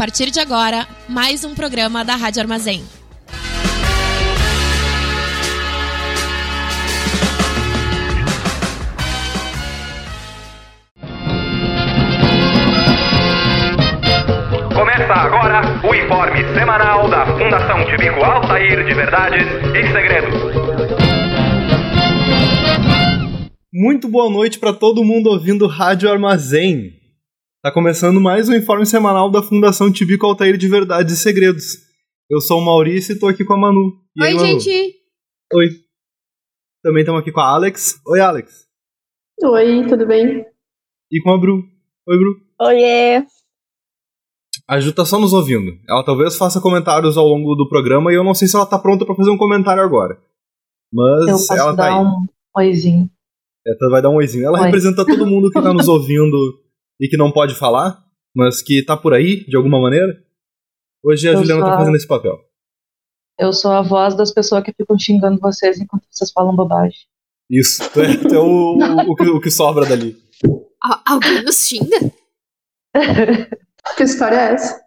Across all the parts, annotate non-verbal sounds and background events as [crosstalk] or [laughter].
partir de agora, mais um programa da Rádio Armazém. Começa agora o informe semanal da Fundação Tibico Altair de Verdades e Segredos. Muito boa noite para todo mundo ouvindo Rádio Armazém. Tá começando mais um informe semanal da Fundação Tibico Altair de Verdades e Segredos. Eu sou o Maurício e tô aqui com a Manu. E Oi, aí, Manu? gente. Oi. Também estamos aqui com a Alex. Oi, Alex. Oi, tudo bem? E com a Bru. Oi, Bru. Oiê! A Ju tá só nos ouvindo. Ela talvez faça comentários ao longo do programa e eu não sei se ela tá pronta para fazer um comentário agora. Mas Eu posso ela tá dar aí. um oizinho. Ela vai dar um oizinho. Ela Oi. representa todo mundo que tá nos [laughs] ouvindo e que não pode falar, mas que tá por aí, de alguma maneira. Hoje a Eu Juliana tá sou a- fazendo esse papel. Eu sou a voz das pessoas que ficam xingando vocês enquanto vocês falam bobagem. Isso. Tu [laughs] é, tu é o, o, que, o que sobra dali. Al- alguém nos xinga? [laughs] que história é essa?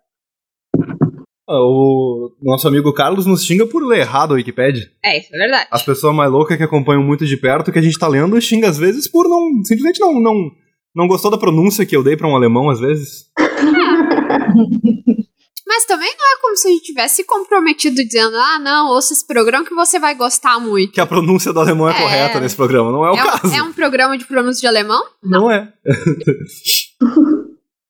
Ah, O nosso amigo Carlos nos xinga por ler errado a Wikipedia. É, isso é verdade. As pessoas mais loucas que acompanham muito de perto o que a gente tá lendo xinga às vezes por não. Simplesmente não. não não gostou da pronúncia que eu dei pra um alemão, às vezes? [laughs] Mas também não é como se a gente tivesse se comprometido dizendo, ah, não, ouça esse programa que você vai gostar muito. Que a pronúncia do alemão é, É. correta nesse programa. Não é o é, caso. um, é um programa de pronúncia de alemão? Não é. [laughs]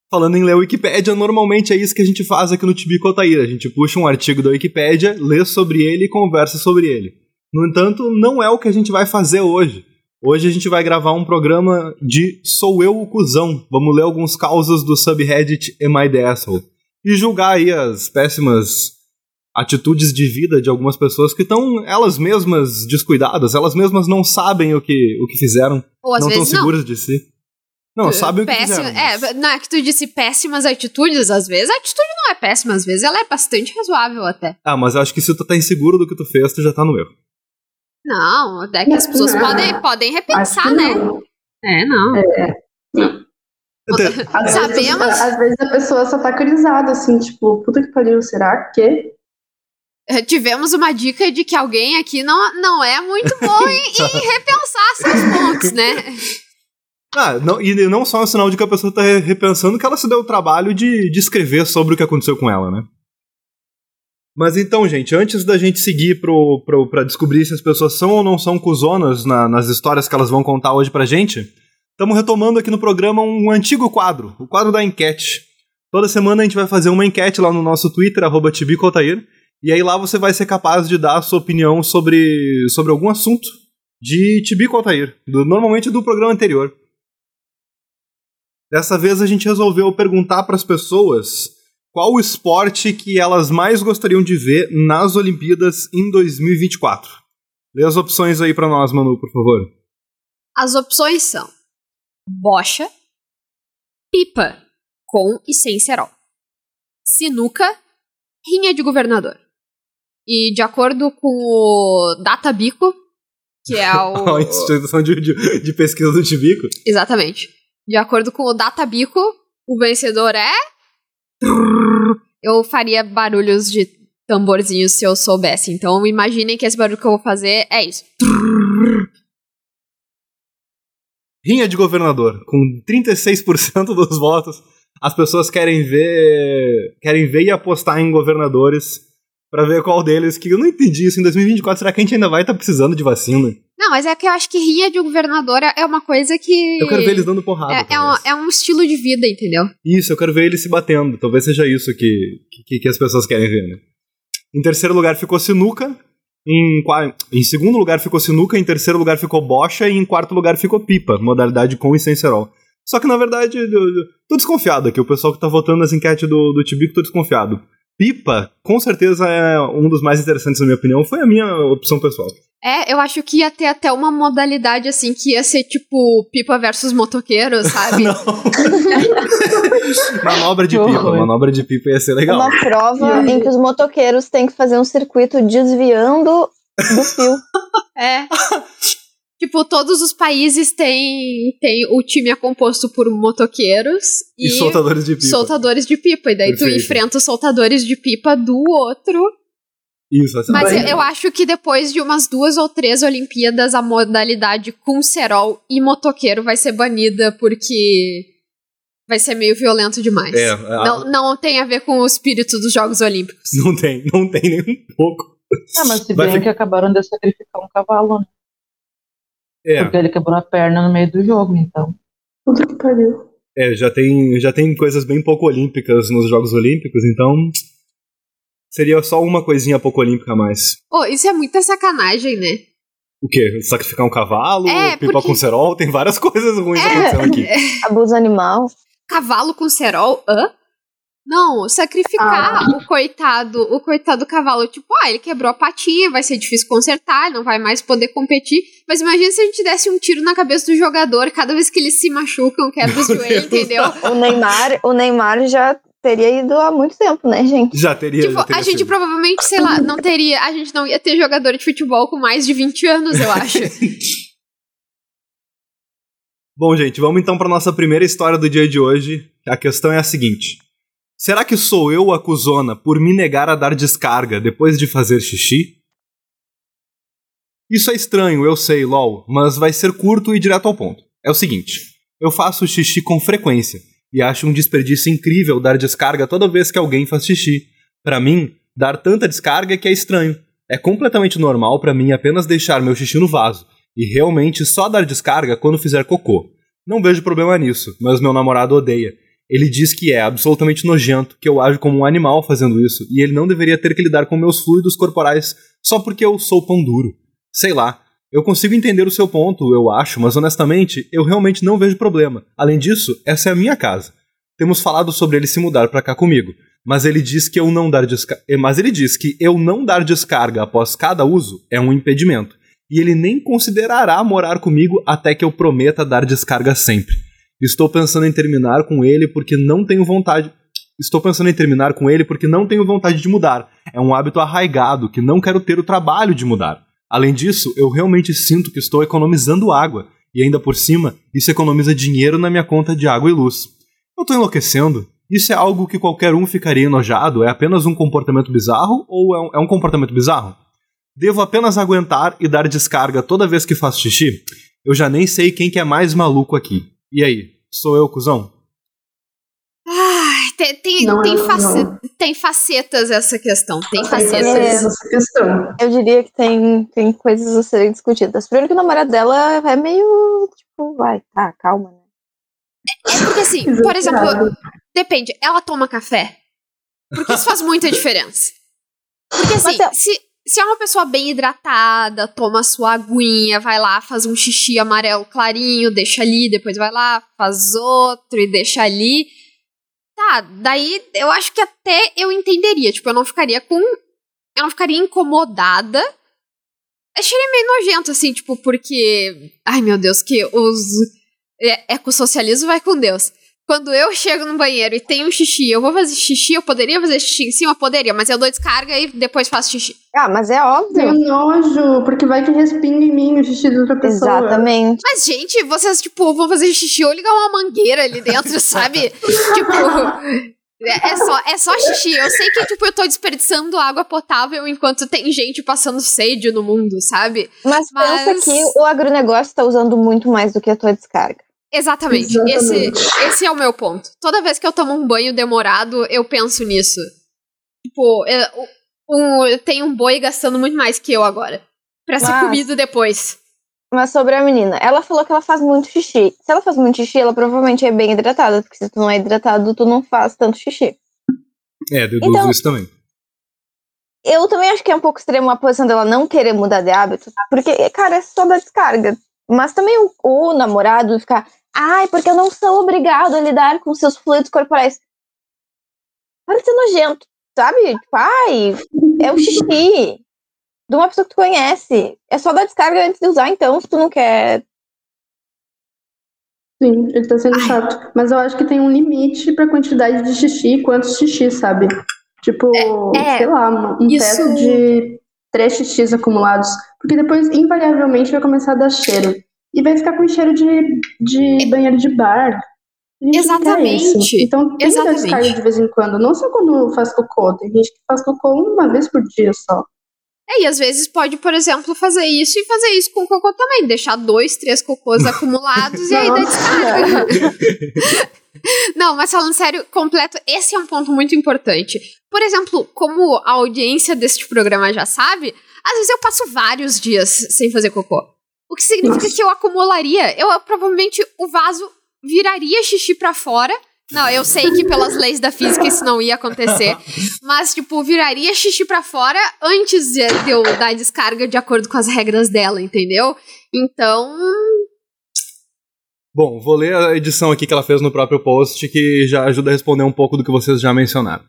Falando em ler Wikipédia, normalmente é isso que a gente faz aqui no Tibico Altair. A gente puxa um artigo da Wikipédia, lê sobre ele e conversa sobre ele. No entanto, não é o que a gente vai fazer hoje. Hoje a gente vai gravar um programa de Sou Eu o Cusão. Vamos ler alguns causos do subreddit Am I the Asshole? E julgar aí as péssimas atitudes de vida de algumas pessoas que estão elas mesmas descuidadas, elas mesmas não sabem o que, o que fizeram, Ou não estão seguras de si. Não, sabem o que Péssima- fizeram. mas- É, não é que tu disse péssimas atitudes, às vezes a atitude não é péssima, às vezes ela é bastante razoável até. Ah, mas eu acho que se tu tá inseguro do que tu fez, tu já tá no erro. Não, é que as pessoas Não. podem, podem repensar, né? não. É, não. Até- [laughs] Às Sabemos. Vezes, às vezes a pessoa só tá crisada, assim, tipo, puta que pariu, será que? Eh, Tivemos uma dica de que alguém aqui não, não é muito bom em, [laughs] em repensar seus pontos, né? Ah, não, e não só é um sinal de que a pessoa tá re- repensando que ela se deu o trabalho de, de escrever sobre o que aconteceu com ela, né? Mas então, gente, antes da gente seguir pro, pro, pra descobrir se as pessoas são ou não são cuzonas na- nas histórias que elas vão contar hoje pra gente, estamos retomando aqui no programa um antigo quadro, o quadro da enquete. Toda semana a gente vai fazer uma enquete lá no nosso Twitter, arroba Tibicotair, e aí lá você vai ser capaz de dar a sua opinião sobre, sobre algum assunto de Tibico Altair, do, normalmente do programa anterior. Dessa vez a gente resolveu perguntar para as pessoas qual o esporte que elas mais gostariam de ver nas Olimpíadas em 2024. Lê as opções aí para nós, Manu, por favor. As opções são bocha, pipa com e sem cerol, sinuca, rinha de governador. E de acordo com o Databico, que é A o... [laughs] instituição de, de, de pesquisa do Tibico. Exatamente. De acordo com o Databico, o vencedor é... Eu faria barulhos de tamborzinhos se eu soubesse. Então imaginem que esse barulho que eu vou fazer é isso. Rinha de governador, com 36% [laughs] dos votos. As pessoas querem ver, querem ver e apostar em governadores para ver qual deles que eu não entendi isso em 2024. Será que a gente ainda vai estar precisando de vacina? Não, mas é que eu acho que rinha de governador é uma coisa que. Eu quero ver eles dando porrada. É, é, um, é um estilo de vida, entendeu? Isso, eu quero ver eles se batendo. Talvez seja isso que, que, que as pessoas querem ver, né? Em terceiro lugar ficou Sinuca. Em, em segundo lugar ficou Sinuca. Em terceiro lugar ficou Bocha. E em quarto lugar ficou Pipa, modalidade com e sem cerol. Só que na verdade, eu, eu tô desconfiado aqui. O pessoal que tá votando nas enquetes do, do Tibico, tô desconfiado. Pipa, com certeza é um dos mais interessantes, na minha opinião. Foi a minha opção pessoal. É, eu acho que ia ter até uma modalidade assim que ia ser tipo pipa versus motoqueiro, [laughs] sabe? Não. [laughs] manobra de pipa. Manobra de pipa ia ser legal. Uma prova em que os motoqueiros têm que fazer um circuito desviando do fio. É. [laughs] Tipo, todos os países têm, têm o time é composto por motoqueiros E, e, soltadores de pipa. soltadores de pipa. E daí tu Perfeito. enfrenta os soltadores de pipa do outro. Isso, essa Mas daí. eu, eu acho que depois de umas duas ou três Olimpíadas, a modalidade com cerol e motoqueiro vai ser banida porque vai ser meio violento demais. É, a- Não, não tem a ver com o espírito dos Jogos Olímpicos. não tem, não tem nem um pouco. Ah, mas se Vai bem fi- que acabaram de sacrificar um cavalo, né? É, Porque ele quebrou a perna no meio do jogo, então. Puta que pariu. é, já tem, já tem coisas bem pouco olímpicas nos Jogos Olímpicos, então seria só uma coisinha pouco olímpica a mais. Oh, isso é muita sacanagem, né? O quê? Sacrificar um cavalo, É, pipa porque- com cerol, tem várias [laughs] coisas ruins É. acontecendo aqui. [laughs] Abuso animal. Cavalo com cerol? Hã? Não, sacrificar o coitado, o coitado do cavalo. Tipo, ah, ele quebrou a patinha, vai ser difícil consertar, ele não vai mais poder competir. Mas imagina se a gente desse um tiro na cabeça do jogador cada vez que eles se machucam, quebra o joelho, entendeu? O Neymar, o Neymar já teria ido há muito tempo, né, gente? Já teria, Tipo, já teria a gente sido. provavelmente, sei lá, não teria. A gente não ia ter jogador de futebol com mais de 20 anos, eu acho. [laughs] Bom, gente, vamos então para nossa primeira história do dia de hoje. A questão é a seguinte: Será que sou eu a cuzona por me negar a dar descarga depois de fazer xixi? Isso é estranho, eu sei, lol, mas vai ser curto e direto ao ponto. É o seguinte: eu faço xixi com frequência e acho um desperdício incrível dar descarga toda vez que alguém faz xixi. Pra mim, dar tanta descarga é que é estranho. É completamente normal pra mim apenas deixar meu xixi no vaso e realmente só dar descarga quando fizer cocô. Não vejo problema nisso, mas meu namorado odeia. Ele diz que é absolutamente nojento, que eu ajo como um animal fazendo isso, e ele não deveria ter que lidar com meus fluidos corporais só porque eu sou pão duro. Sei lá. Eu consigo entender o seu ponto, eu acho, mas honestamente, eu realmente não vejo problema. Além disso, essa é a minha casa. Temos falado sobre ele se mudar pra cá comigo, mas ele diz que eu não dar desca... eh, mas ele diz que eu não dar descarga após cada uso é um impedimento, e ele nem considerará morar comigo até que eu prometa dar descarga sempre. Estou pensando em terminar com ele porque não tenho vontade. Estou pensando em terminar com ele porque não tenho vontade de mudar. É um hábito arraigado que não quero ter o trabalho de mudar. Além disso, eu realmente sinto que estou economizando água, e ainda por cima, isso economiza dinheiro na minha conta de água e luz. Eu tô enlouquecendo? Isso é algo que qualquer um ficaria enojado? É apenas um comportamento bizarro ou é um, é um comportamento bizarro? Devo apenas aguentar e dar descarga toda vez que faço xixi? Eu já nem sei quem que é mais maluco aqui. E aí, sou eu, cuzão? Ai, tem, tem, Não, tem, não, face- não. tem facetas essa questão. Tem Tem facetas. É. essa questão. Eu diria que tem, tem coisas a serem discutidas. Primeiro que o namorado dela é meio, tipo, vai, tá, calma, né? É porque assim, por exemplo, depende, ela toma café? Porque isso faz muita diferença. Porque assim, Mas eu- se, se é uma pessoa bem hidratada, toma sua aguinha, vai lá, faz um xixi amarelo clarinho, deixa ali, depois vai lá, faz outro e deixa ali. Tá, daí eu acho que até eu entenderia. Tipo, eu não ficaria com. Eu não ficaria incomodada. Acharia meio nojento, assim, tipo, porque. Ai, meu Deus, que os. É, ecossocialismo vai com Deus. Quando eu chego no banheiro e tenho um xixi, eu vou fazer xixi, eu poderia fazer xixi em cima? Poderia, mas eu dou descarga e depois faço xixi. Ah, mas é Tenho óbvio. nojo, porque vai que respinga em mim o xixi de outra pessoa. Exatamente. Mas, gente, vocês, tipo, vão fazer xixi ou ligar uma mangueira ali dentro, [laughs] sabe? tipo. É é só, é só xixi. Eu sei que, tipo, eu tô desperdiçando água potável enquanto tem gente passando sede no mundo, sabe? Mas, Mas- pensa que o agronegócio tá usando muito mais do que a tua descarga. Exatamente. Exatamente. Esse, esse é o meu ponto. Toda vez que eu tomo um banho demorado, eu penso nisso. Tipo, é, o- um, tem um boi gastando muito mais que eu agora. Pra ser Mas- comido depois. Mas sobre a menina, ela falou que ela faz muito xixi. Se ela faz muito xixi, ela provavelmente é bem hidratada, porque se tu não é hidratado, tu não faz tanto xixi. É, deduzo Então- isso também. Eu também acho que é um pouco extremo a posição dela não querer mudar de hábito, porque, cara, é só da descarga. Mas também o, o namorado ficar, ai, porque eu não sou obrigado a lidar com seus fluidos corporais. Para de ser nojento, sabe? Tipo, ai, é o xixi de uma pessoa que tu conhece. É só dar descarga antes de usar, então, se tu não quer. Sim, ele tá sendo Ai. chato. Mas eu acho que tem um limite pra quantidade de xixi e quantos xixi, sabe? Tipo, É, é, sei lá, um um isso- teto de três xixis acumulados. Porque depois, invariavelmente, vai começar a dar cheiro. E vai ficar com cheiro de, de banheiro de bar. Exatamente. Então tem que dar Exatamente. descarga de vez em quando. Não só quando faz cocô. Tem gente que faz cocô uma vez por dia só. É, e às vezes pode, por exemplo, fazer isso e fazer isso com cocô também. Deixar dois, três cocôs acumulados e aí dá descarga. [laughs] Não, mas falando sério, completo, esse é um ponto muito importante. Por exemplo, como a audiência deste programa já sabe, às vezes eu passo vários dias sem fazer cocô. O que significa Nossa. que eu acumularia, eu provavelmente o vaso viraria xixi pra fora. Não, eu sei que pelas leis da física isso não ia acontecer, [laughs] mas tipo, viraria xixi pra fora antes de de eu dar descarga de acordo com as regras dela, entendeu? Então, Bom, vou ler a edição aqui que ela fez no próprio post, que já ajuda a responder um pouco do que vocês já mencionaram.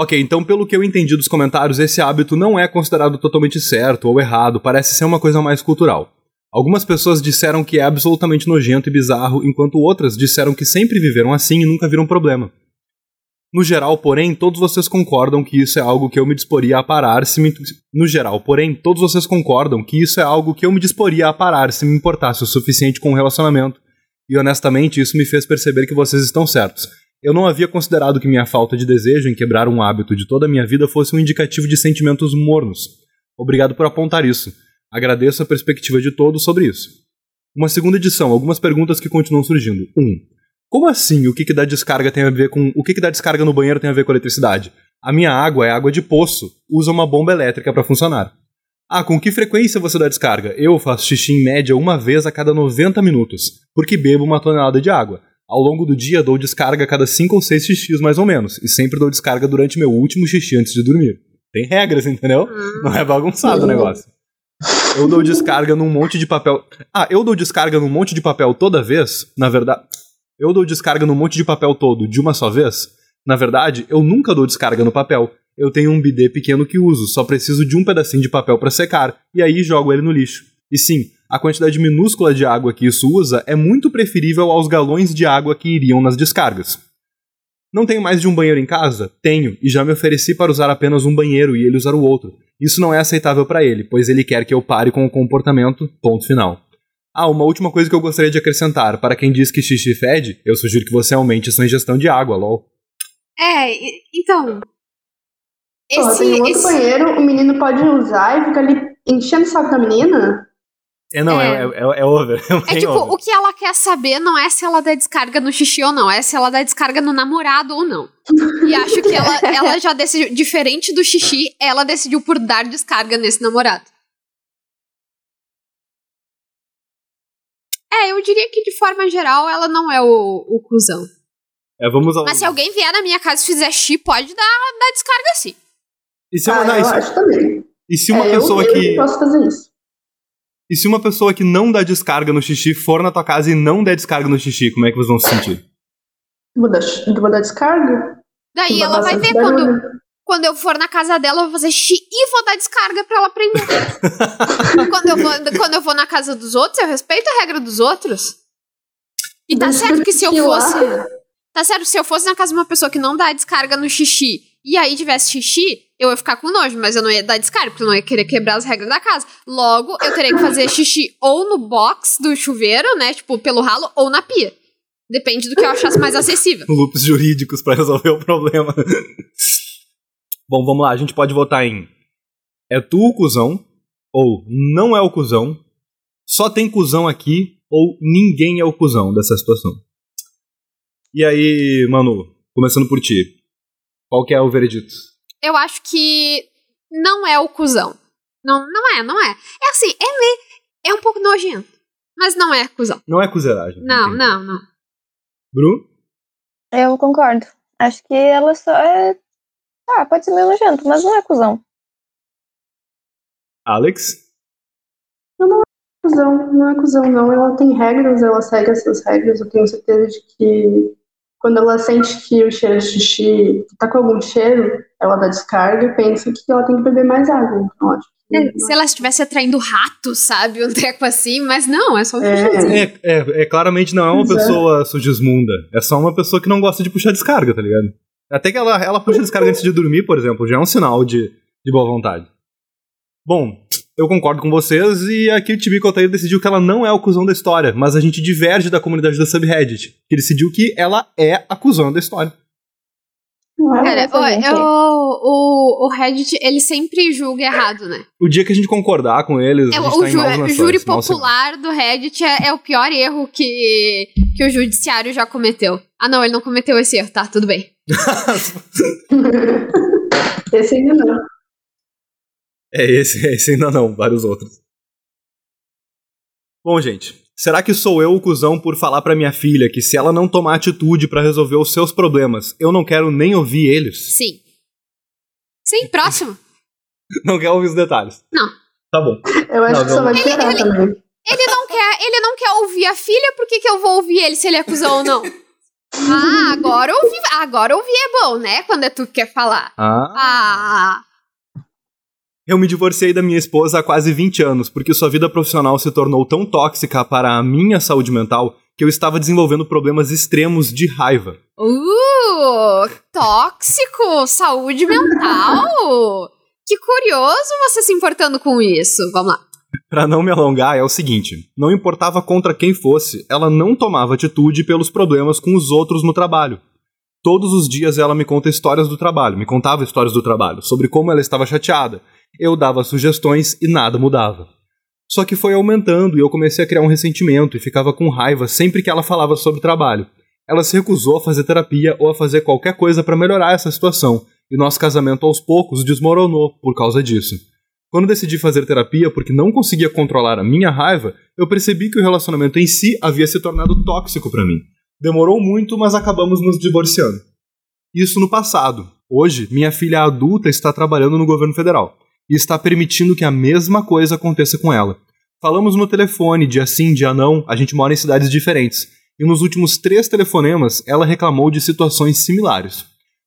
Ok, então pelo que eu entendi dos comentários, esse hábito não é considerado totalmente certo ou errado, parece ser uma coisa mais cultural. Algumas pessoas disseram que é absolutamente nojento e bizarro, enquanto outras disseram que sempre viveram assim e nunca viram problema. No geral, porém, todos vocês concordam que isso é algo que eu me disporia a parar se me... No geral, porém, todos vocês concordam que isso é algo que eu me disporia a parar se me importasse o suficiente com o relacionamento. E honestamente, isso me fez perceber que vocês estão certos. Eu não havia considerado que minha falta de desejo em quebrar um hábito de toda a minha vida fosse um indicativo de sentimentos mornos. Obrigado por apontar isso. Agradeço a perspectiva de todos sobre isso. Uma segunda edição, algumas perguntas que continuam surgindo. 1. Um, como assim o que, que dá descarga tem a ver com. O que, que dá descarga no banheiro tem a ver com eletricidade? A minha água é água de poço, usa uma bomba elétrica para funcionar. Ah, com que frequência você dá descarga? Eu faço xixi em média uma vez a cada 90 minutos, porque bebo uma tonelada de água. Ao longo do dia dou descarga a cada 5 ou 6 xixis mais ou menos, e sempre dou descarga durante meu último xixi antes de dormir. Tem regras, entendeu? Não é bagunçado o negócio. Eu dou descarga num monte de papel. Ah, eu dou descarga num monte de papel toda vez? Na verdade. Eu dou descarga num monte de papel todo de uma só vez? Na verdade, eu nunca dou descarga no papel. Eu tenho um bidê pequeno que uso, só preciso de um pedacinho de papel para secar, e aí jogo ele no lixo. E sim, a quantidade minúscula de água que isso usa é muito preferível aos galões de água que iriam nas descargas. Não tenho mais de um banheiro em casa? Tenho, e já me ofereci para usar apenas um banheiro e ele usar o outro. Isso não é aceitável para ele, pois ele quer que eu pare com o comportamento. Ponto final. Ah, uma última coisa que eu gostaria de acrescentar. Para quem diz que xixi fede, eu sugiro que você aumente sua ingestão de água, lol. é, e- então. Pô, Esse, tem um outro esse- banheiro, o menino pode usar e fica ali enchendo o saco da menina. É, não, é, É. é, é over. [laughs] É, É tipo, over. o que ela quer saber não é se ela dá descarga no xixi ou não, é se ela dá descarga no namorado ou não. E acho que ela, [laughs] ela já decidiu, diferente do xixi, ela decidiu por dar descarga nesse namorado. É, eu diria que de forma geral ela não é o, o cuzão. É, vamos ao... Mas se alguém vier na minha casa e fizer xixi, pode dar, dar descarga sim. E se, ah, uma, não, eu e se- acho também. e se uma É, eu- pessoa eu, que. posso fazer isso. E se uma pessoa que não dá descarga no xixi for na tua casa e não der descarga no xixi, como é que vocês vão se sentir? Vou dar, vou dar descarga. Daí Vou ela vai ver quando, barulho. quando eu for na casa dela, eu vou fazer xixi e vou dar descarga pra ela aprender. [laughs] quando, eu vou, quando eu vou na casa dos outros, eu respeito a regra dos outros. E tá certo que se eu Eu fosse. Tá certo, se eu fosse na casa de uma pessoa que não dá descarga no xixi e aí tivesse xixi, eu ia ficar com nojo, mas eu não ia dar descarga, porque eu não ia querer quebrar as regras da casa. Logo, eu teria que fazer xixi ou no box do chuveiro, né? Tipo, pelo ralo, ou na pia. Depende do que eu achasse mais acessível. [laughs] Loops jurídicos pra resolver o problema. Bom, vamos lá, a gente pode votar em é tu o cuzão, ou não é o cuzão, só tem cuzão aqui, ou ninguém é o cuzão dessa situação. E aí, Manu, começando por ti, qual que é o veredito? eu acho que não é o cuzão. Não, não é, não é. É assim, é, meio- é um pouco nojento. Mas não é cuzão. Não é cuzeragem. Não, entendi. não, não. Bruno? Eu concordo. Acho que ela só é. Ah, pode ser meio nojento, mas não é cuzão. Alex? Cusão, não é cuzão, não. Ela tem regras, ela segue essas regras. Eu tenho certeza de que quando ela sente que o cheiro de xixi tá com algum cheiro, ela dá descarga e pensa que ela tem que beber mais água. Então, acho que. Se ela estivesse atraindo rato, sabe? Um treco assim, mas não, é só um É. É, é, é, claramente não é uma é. pessoa sugismunda. É só uma pessoa que não gosta de puxar descarga, tá ligado? Até que ela, ela puxa descarga antes de dormir, por exemplo, já é um sinal de, de boa vontade. Bom, eu concordo com vocês e aqui o Tibi Altair decidiu que ela não é o cuzão da história, mas a gente diverge da comunidade da subreddit, que decidiu que ela é a cuzão da história. É? Cara, o, o, o Reddit, ele sempre julga errado, né? O dia que a gente concordar com eles, É, a gente o tá em ju- maus júri popular do Reddit é, é o pior erro que, que o judiciário já cometeu. Ah, não, ele não cometeu esse erro, tá, tudo bem. [laughs] Esse ainda não. É esse, é esse ainda não, vários outros. Bom, gente, será que sou eu o cuzão por falar pra minha filha que se ela não tomar atitude pra resolver os seus problemas, eu não quero nem ouvir eles? Sim. Sim, próximo. [laughs] Não quero ouvir os detalhes. Não. Tá bom. Eu acho Não, que só vai piorar também. Ele não quer, ele não quer ouvir a filha, por que, que eu vou ouvir ele se ele é cuzão ou não? Ah, agora ouvir, agora ouvir é bom, né? Quando é tu que quer falar. Ah. Ah, Eu me divorciei da minha esposa há quase 20 anos porque sua vida profissional se tornou tão tóxica para a minha saúde mental que eu estava desenvolvendo problemas extremos de raiva. uh, tóxico, saúde mental. Que curioso você se importando com isso. Vamos lá. Pra não me alongar, é o seguinte: não importava contra quem fosse, ela não tomava atitude pelos problemas com os outros no trabalho. Todos os dias ela me conta histórias do trabalho, me contava histórias do trabalho, sobre como ela estava chateada. Eu dava sugestões e nada mudava. Só que foi aumentando e eu comecei a criar um ressentimento e ficava com raiva sempre que ela falava sobre trabalho. Ela se recusou a fazer terapia ou a fazer qualquer coisa para melhorar essa situação, e nosso casamento aos poucos desmoronou por causa disso. Quando decidi fazer terapia porque não conseguia controlar a minha raiva, eu percebi que o relacionamento em si havia se tornado tóxico para mim. Demorou muito, mas acabamos nos divorciando. Isso no passado. Hoje, minha filha adulta está trabalhando no governo federal e está permitindo que a mesma coisa aconteça com ela. Falamos no telefone, dia sim, dia não, a gente mora em cidades diferentes. E nos últimos três telefonemas, ela reclamou de situações similares.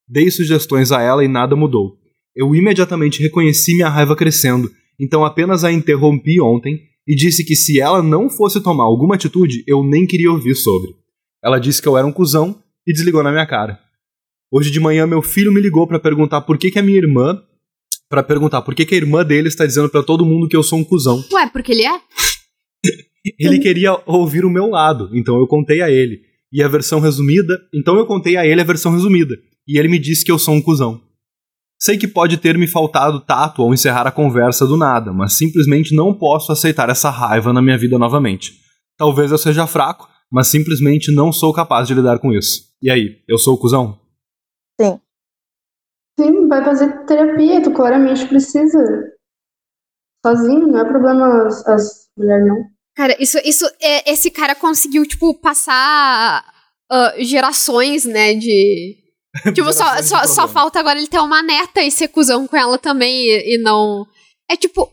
Dei sugestões a ela e nada mudou. Eu imediatamente reconheci minha raiva crescendo, então apenas a interrompi ontem e disse que se ela não fosse tomar alguma atitude, eu nem queria ouvir sobre. Ela disse que eu era um cuzão e desligou na minha cara. Hoje de manhã meu filho me ligou para perguntar por que, que a minha irmã, para perguntar por que, que a irmã dele está dizendo para todo mundo que eu sou um cuzão. Ué, porque ele é? [laughs] Ele queria ouvir o meu lado, então eu contei a ele. E a versão resumida, então eu contei a ele a versão resumida, e ele me disse que eu sou um cuzão. Sei que pode ter me faltado tato ao encerrar a conversa do nada, mas simplesmente não posso aceitar essa raiva na minha vida novamente. Talvez eu seja fraco, mas simplesmente não sou capaz de lidar com isso. E aí, eu sou o cuzão? Sim, vai fazer terapia, tu claramente precisa. Sozinho, não é problema as, as mulheres, não. Cara, isso, isso, é, esse cara conseguiu, tipo, passar ah, gerações, né, de... [laughs] Tipo, só, só, só falta agora ele ter uma neta e ser cuzão com ela também e, e não... É tipo...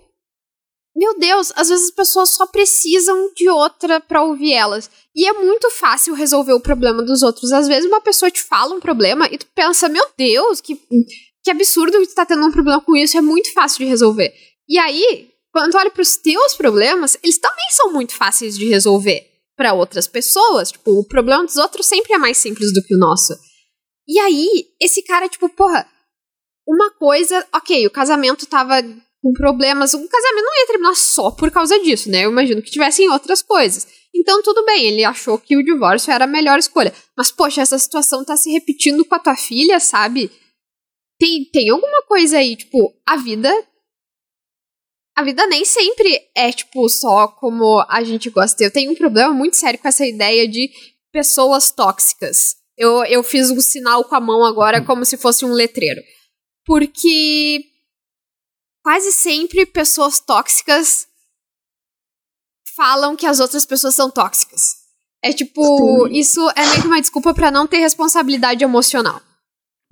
Meu Deus, às vezes as pessoas só precisam de outra pra ouvir elas. E é muito fácil resolver o problema dos outros. Às vezes uma pessoa te fala um problema e tu pensa, meu Deus, que, que absurdo que tu tá tendo um problema com isso. É muito fácil de resolver. E aí, quando tu olha pros teus problemas, eles também são muito fáceis de resolver pra outras pessoas. Tipo, o problema dos outros sempre é mais simples do que o nosso. E aí, esse cara, tipo, porra, uma coisa, ok, o casamento tava com problemas, o casamento não ia terminar só por causa disso, né? Eu imagino que tivessem outras coisas. Então, tudo bem, ele achou que o divórcio era a melhor escolha. Mas, poxa, essa situação tá se repetindo com a tua filha, sabe? Tem, tem alguma coisa aí, tipo, a vida. A vida nem sempre é, tipo, só como a gente gosta. Eu tenho um problema muito sério com essa ideia de pessoas tóxicas. Eu, eu fiz um sinal com a mão agora como se fosse um letreiro. Porque quase sempre pessoas tóxicas falam que as outras pessoas são tóxicas. É tipo, Sim. isso é meio que uma desculpa pra não ter responsabilidade emocional.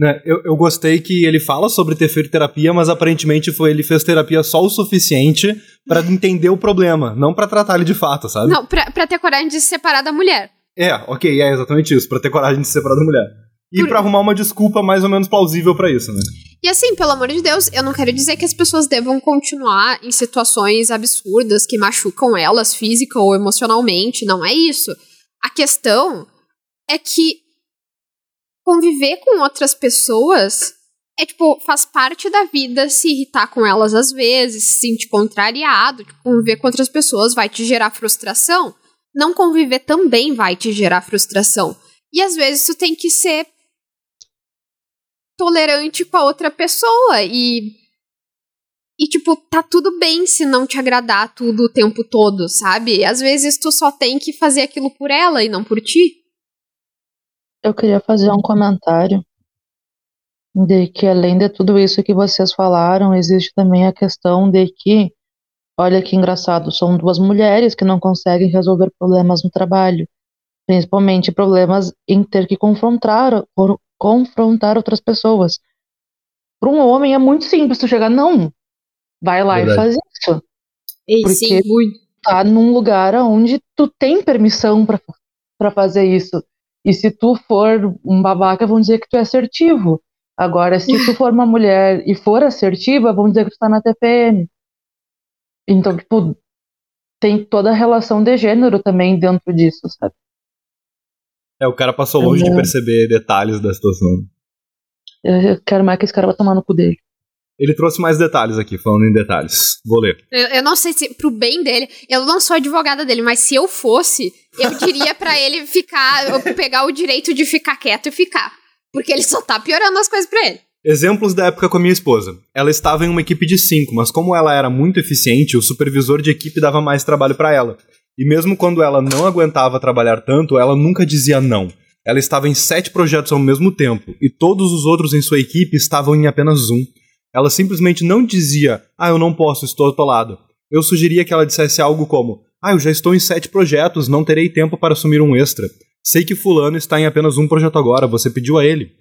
Né, eu, eu gostei que ele fala sobre ter feito terapia, mas aparentemente foi ele fez terapia só o suficiente pra [laughs] entender o problema, não pra tratar ele de fato, sabe? Não, pra, pra ter coragem de se separar da mulher. É, ok, é exatamente isso, pra ter coragem de se separar da mulher. E Por- pra arrumar uma desculpa mais ou menos plausível pra isso, né? E assim, pelo amor de Deus, eu não quero dizer que as pessoas devam continuar em situações absurdas que machucam elas física ou emocionalmente, não é isso. A questão é que conviver com outras pessoas é tipo, faz parte da vida se irritar com elas às vezes, se sentir contrariado, tipo, conviver com outras pessoas vai te gerar frustração. Não conviver também vai te gerar frustração. E às vezes tu tem que ser tolerante com a outra pessoa e e tipo, tá tudo bem se não te agradar tudo o tempo todo, sabe? Às vezes tu só tem que fazer aquilo por ela e não por ti. Eu queria fazer um comentário de que além de tudo isso que vocês falaram, existe também a questão de que, olha que engraçado, são duas mulheres que não conseguem resolver problemas no trabalho, principalmente problemas em ter que confrontar, confrontar outras pessoas. Para um homem é muito simples tu chegar, não, vai lá Verdade. e faz isso. E Porque- sim, muito. Tá num lugar onde tu tem permissão pra pra fazer isso. E se tu for um babaca, vão dizer que tu é assertivo. Agora, se tu for uma [laughs] mulher e for assertiva, vão dizer que tu tá na TPM. Então, tipo, tem toda a relação de gênero também dentro disso, sabe? É, o cara passou longe de Uhum. perceber detalhes da situação. Eu eu quero mais que esse cara vai tomar no cu dele. Ele trouxe mais detalhes aqui, falando em detalhes. Vou ler. Eu, eu não sei se pro bem dele, eu não sou advogada dele, mas se eu fosse, eu [laughs] diria pra ele ficar, eu pegar o direito de ficar quieto e ficar. Porque ele só tá piorando as coisas pra ele. Exemplos da época com a minha esposa. Ela estava em uma equipe de cinco, mas como ela era muito eficiente, o supervisor de equipe dava mais trabalho para ela. E mesmo quando ela não aguentava trabalhar tanto, ela nunca dizia não. Ela estava em sete projetos ao mesmo tempo, e todos os outros em sua equipe estavam em apenas um. Ela simplesmente não dizia, ah, eu não posso, estou atolado. Eu sugeria que ela dissesse algo como, ah, eu já estou em sete projetos, não terei tempo para assumir um extra. Sei que fulano está em apenas um projeto agora, você pediu a ele.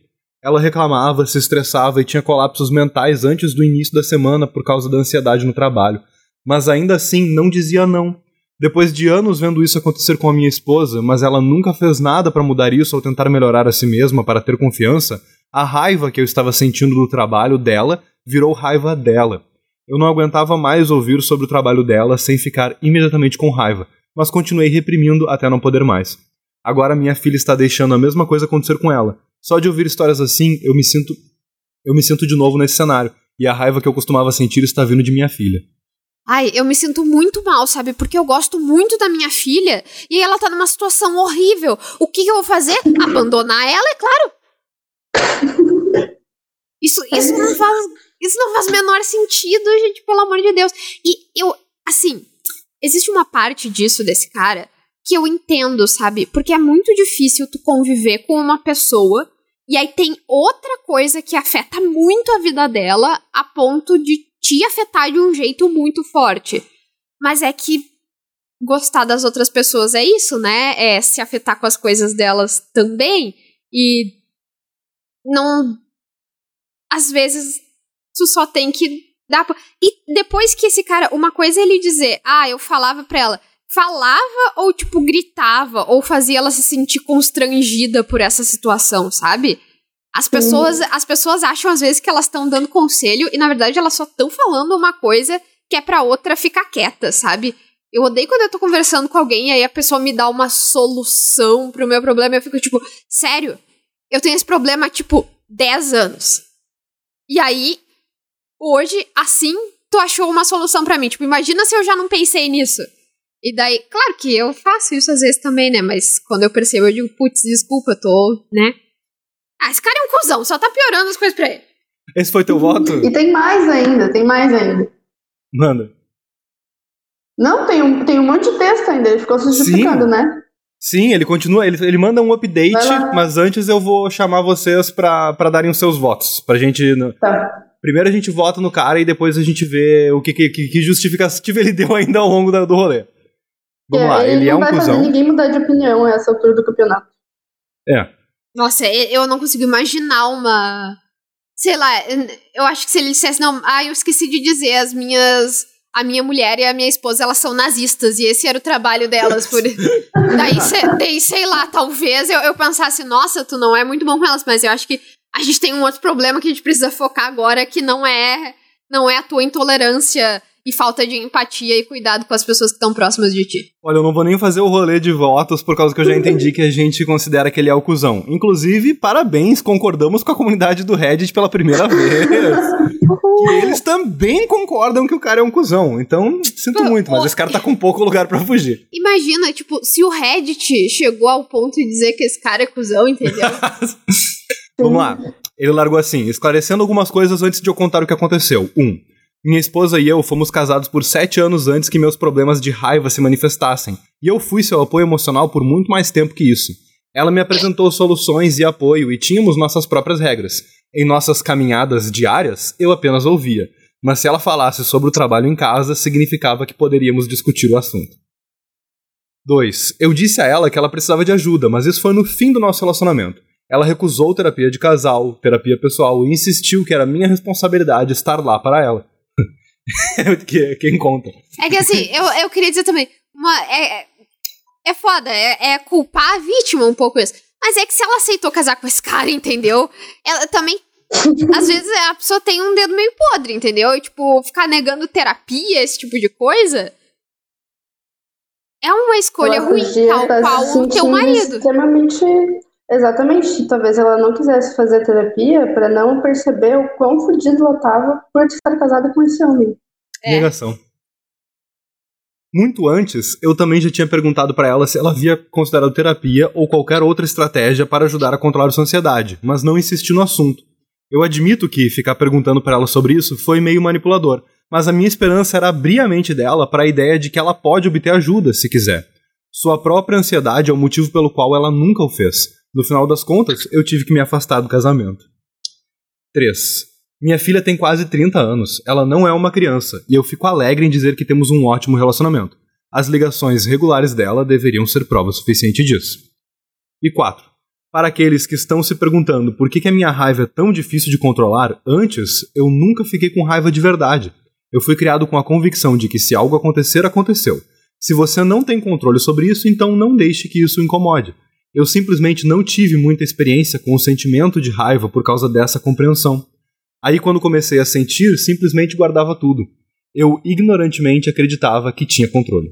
Ela reclamava, se estressava e tinha colapsos mentais antes do início da semana por causa da ansiedade no trabalho. Mas ainda assim não dizia não. Depois de anos vendo isso acontecer com a minha esposa, mas ela nunca fez nada para mudar isso ou tentar melhorar a si mesma para ter confiança, a raiva que eu estava sentindo do trabalho dela virou raiva dela. Eu não aguentava mais ouvir sobre o trabalho dela sem ficar imediatamente com raiva, mas continuei reprimindo até não poder mais. Agora minha filha está deixando a mesma coisa acontecer com ela. Só de ouvir histórias assim, eu me sinto eu me sinto de novo nesse cenário, e a raiva que eu costumava sentir está vindo de minha filha. Ai, eu me sinto muito mal, sabe? Porque eu gosto muito da minha filha e ela tá numa situação horrível. O que, que eu vou fazer? Abandonar ela, é claro. Isso, isso não faz. Isso não faz menor sentido, gente, pelo amor de Deus. E eu, assim, existe uma parte disso desse cara que eu entendo, sabe? Porque é muito difícil tu conviver com uma pessoa e aí tem outra coisa que afeta muito a vida dela a ponto de te afetar de um jeito muito forte. Mas é que gostar das outras pessoas é isso, né? É se afetar com as coisas delas também. E não. Às vezes, tu só tem que dar. E depois que esse cara. Uma coisa é ele dizer, ah, eu falava pra ela. Falava ou, tipo, gritava, ou fazia ela se sentir constrangida por essa situação, sabe? As pessoas, as pessoas acham às vezes que elas estão dando conselho e na verdade elas só estão falando uma coisa que é pra outra ficar quieta, sabe? Eu odeio quando eu tô conversando com alguém e aí a pessoa me dá uma solução pro meu problema e eu fico tipo, sério? Eu tenho esse problema há tipo 10 anos. E aí, hoje, assim, tu achou uma solução pra mim. Tipo, imagina se eu já não pensei nisso. E daí, claro que eu faço isso às vezes também, né? Mas quando eu percebo, eu digo, putz, desculpa, eu tô, né? Ah, esse cara é um cuzão, só tá piorando as coisas pra ele. Esse foi teu voto? E tem mais ainda, tem mais ainda. Manda. Não, tem um, tem um monte de texto ainda, ele ficou se justificando, Sim. né? Sim, ele continua, ele, ele manda um update, mas antes eu vou chamar vocês pra, pra darem os seus votos. Pra gente. Tá. Primeiro a gente vota no cara e depois a gente vê o que, que, que que justificativa [laughs] ele deu ainda ao longo da- do rolê. Vamos É, lá, ele é não um vai fazer cuzão. ninguém mudar de opinião a essa altura do campeonato. É. Nossa, eu não consigo imaginar uma. Sei lá, eu acho que se ele dissesse, não, ah, eu esqueci de dizer, as minhas. A minha mulher e a minha esposa, elas são nazistas, e esse era o trabalho delas. Por... [laughs] daí, se- daí, sei lá, talvez eu, eu pensasse, nossa, tu não é muito bom com elas, mas eu acho que a gente tem um outro problema que a gente precisa focar agora, que não é, não é a tua intolerância e falta de empatia e cuidado com as pessoas que estão próximas de ti. Olha, eu não vou nem fazer o rolê de votos por causa que eu já [laughs] entendi que a gente considera que ele é o cuzão. Inclusive, parabéns, concordamos com a comunidade do Reddit pela primeira [laughs] vez. que eles também concordam que o cara é um cuzão. Então, sinto Pô, muito, mas esse cara tá com pouco lugar pra fugir. Imagina, tipo, se o Reddit chegou ao ponto de dizer que esse cara é cuzão, entendeu? [laughs] Vamos lá. Ele largou assim, esclarecendo algumas coisas antes de eu contar o que aconteceu. Um, minha esposa e eu fomos casados por sete anos antes que meus problemas de raiva se manifestassem, e eu fui seu apoio emocional por muito mais tempo que isso. Ela me apresentou soluções e apoio e tínhamos nossas próprias regras. Em nossas caminhadas diárias, eu apenas ouvia, mas se ela falasse sobre o trabalho em casa, significava que poderíamos discutir o assunto. 2. Eu disse a ela que ela precisava de ajuda, mas isso foi no fim do nosso relacionamento. Ela recusou terapia de casal, terapia pessoal e insistiu que era minha responsabilidade estar lá para ela. [laughs] Que- Quem conta? É que assim, eu, eu queria dizer também, uma, é, é- é foda, é, é culpar a vítima um pouco isso. Mas é que se ela aceitou casar com esse cara, entendeu? Ela também. Às vezes a pessoa tem um dedo meio podre, entendeu? E, tipo, ficar negando terapia, esse tipo de coisa. É uma escolha Ela ruim, tal qual o teu marido. Extremamente. Exatamente. Talvez ela não quisesse fazer terapia para não perceber o quão fodido ela tava por estar casada com esse homem. É. Negação. Muito antes, eu também já tinha perguntado para ela se ela havia considerado terapia ou qualquer outra estratégia para ajudar a controlar sua ansiedade, mas não insisti no assunto. Eu admito que ficar perguntando para ela sobre isso foi meio manipulador, mas a minha esperança era abrir a mente dela para a ideia de que ela pode obter ajuda se quiser. Sua própria ansiedade é o motivo pelo qual ela nunca o fez. No final das contas, eu tive que me afastar do casamento. 3. Minha filha tem quase 30 anos. Ela não é uma criança, e eu fico alegre em dizer que temos um ótimo relacionamento. As ligações regulares dela deveriam ser prova suficiente disso. E 4. Para aqueles que estão se perguntando por que, que a minha raiva é tão difícil de controlar, antes eu nunca fiquei com raiva de verdade. Eu fui criado com a convicção de que se algo acontecer, aconteceu. Se você não tem controle sobre isso, então não deixe que isso incomode. Eu simplesmente não tive muita experiência com o sentimento de raiva por causa dessa compreensão. Aí, quando comecei a sentir, simplesmente guardava tudo. Eu ignorantemente acreditava que tinha controle.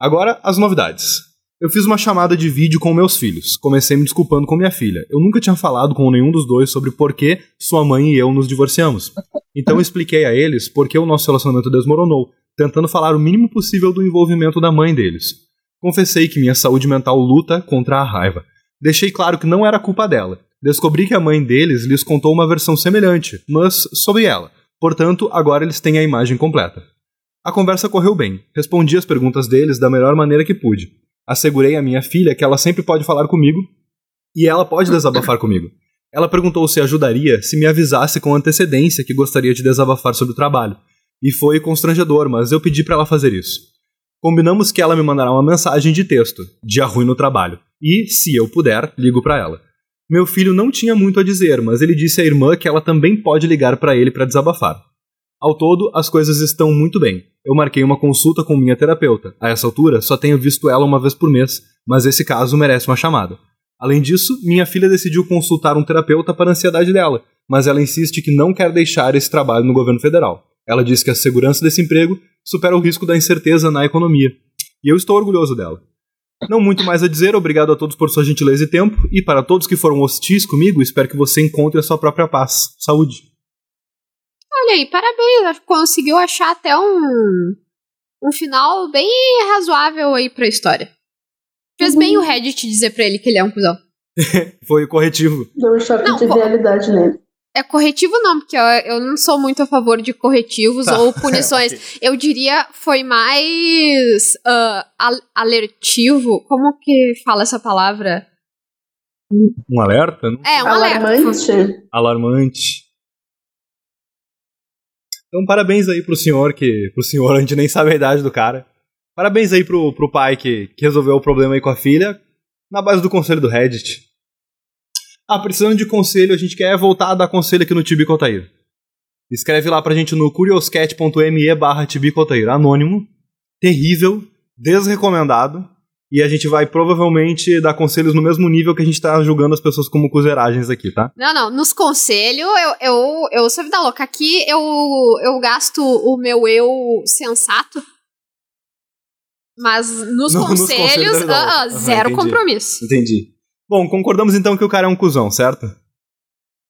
Agora, as novidades. Eu fiz uma chamada de vídeo com meus filhos. Comecei me desculpando com minha filha. Eu nunca tinha falado com nenhum dos dois sobre por que sua mãe e eu nos divorciamos. Então eu expliquei a eles por que o nosso relacionamento desmoronou, tentando falar o mínimo possível do envolvimento da mãe deles. Confessei que minha saúde mental luta contra a raiva. Deixei claro que não era culpa dela. Descobri que a mãe deles lhes contou uma versão semelhante, mas sobre ela. Portanto, agora eles têm a imagem completa. A conversa correu bem. Respondi as perguntas deles da melhor maneira que pude. Assegurei à minha filha que ela sempre pode falar comigo e ela pode desabafar comigo. Ela perguntou se ajudaria se me avisasse com antecedência que gostaria de desabafar sobre o trabalho. E foi constrangedor, mas eu pedi para ela fazer isso. Combinamos que ela me mandará uma mensagem de texto, dia ruim no trabalho, e, se eu puder, ligo para ela. Meu filho não tinha muito a dizer, mas ele disse à irmã que ela também pode ligar para ele para desabafar. Ao todo, as coisas estão muito bem. Eu marquei uma consulta com minha terapeuta. A essa altura, só tenho visto ela uma vez por mês, mas esse caso merece uma chamada. Além disso, minha filha decidiu consultar um terapeuta para a ansiedade dela, mas ela insiste que não quer deixar esse trabalho no governo federal. Ela diz que a segurança desse emprego supera o risco da incerteza na economia. E eu estou orgulhoso dela. Não muito mais a dizer, obrigado a todos por sua gentileza e tempo, e para todos que foram hostis comigo, espero que você encontre a sua própria paz. Saúde. Olha aí, parabéns, conseguiu achar até um, um final bem razoável aí pra história. Fez bem o Reddit dizer pra ele que ele é um cuzão. [laughs] Foi corretivo. Deu um choque Não, de pô. realidade nele. É corretivo não, porque eu, eu não sou muito a favor de corretivos Tá. ou [laughs] punições. Eu diria foi mais al- alertivo. Como que fala essa palavra? Um alerta? Não? É, um alerta. Alarmante. Alarmante. Então, parabéns aí pro senhor, que. Pro senhor, [laughs] a gente nem sabe a idade do cara. Parabéns aí pro, pro pai que, que resolveu o problema aí com a filha, na base do conselho do Reddit. Ah, precisando de conselho, a gente quer voltar a dar conselho aqui no Tibico Altair. Escreve lá pra gente no curioscat.me barra Tibico Altair. Anônimo, terrível, desrecomendado E a gente vai provavelmente dar conselhos no mesmo nível que a gente tá julgando as pessoas como cuzeragens aqui, tá? Não, não, nos conselhos, eu, eu, eu sou vida louca. Aqui eu, eu gasto o meu eu sensato. Mas nos No- nos conselhos, conselhos louca. Aham, zero entendi. compromisso. Entendi. Bom, concordamos então que o cara é um cuzão, certo?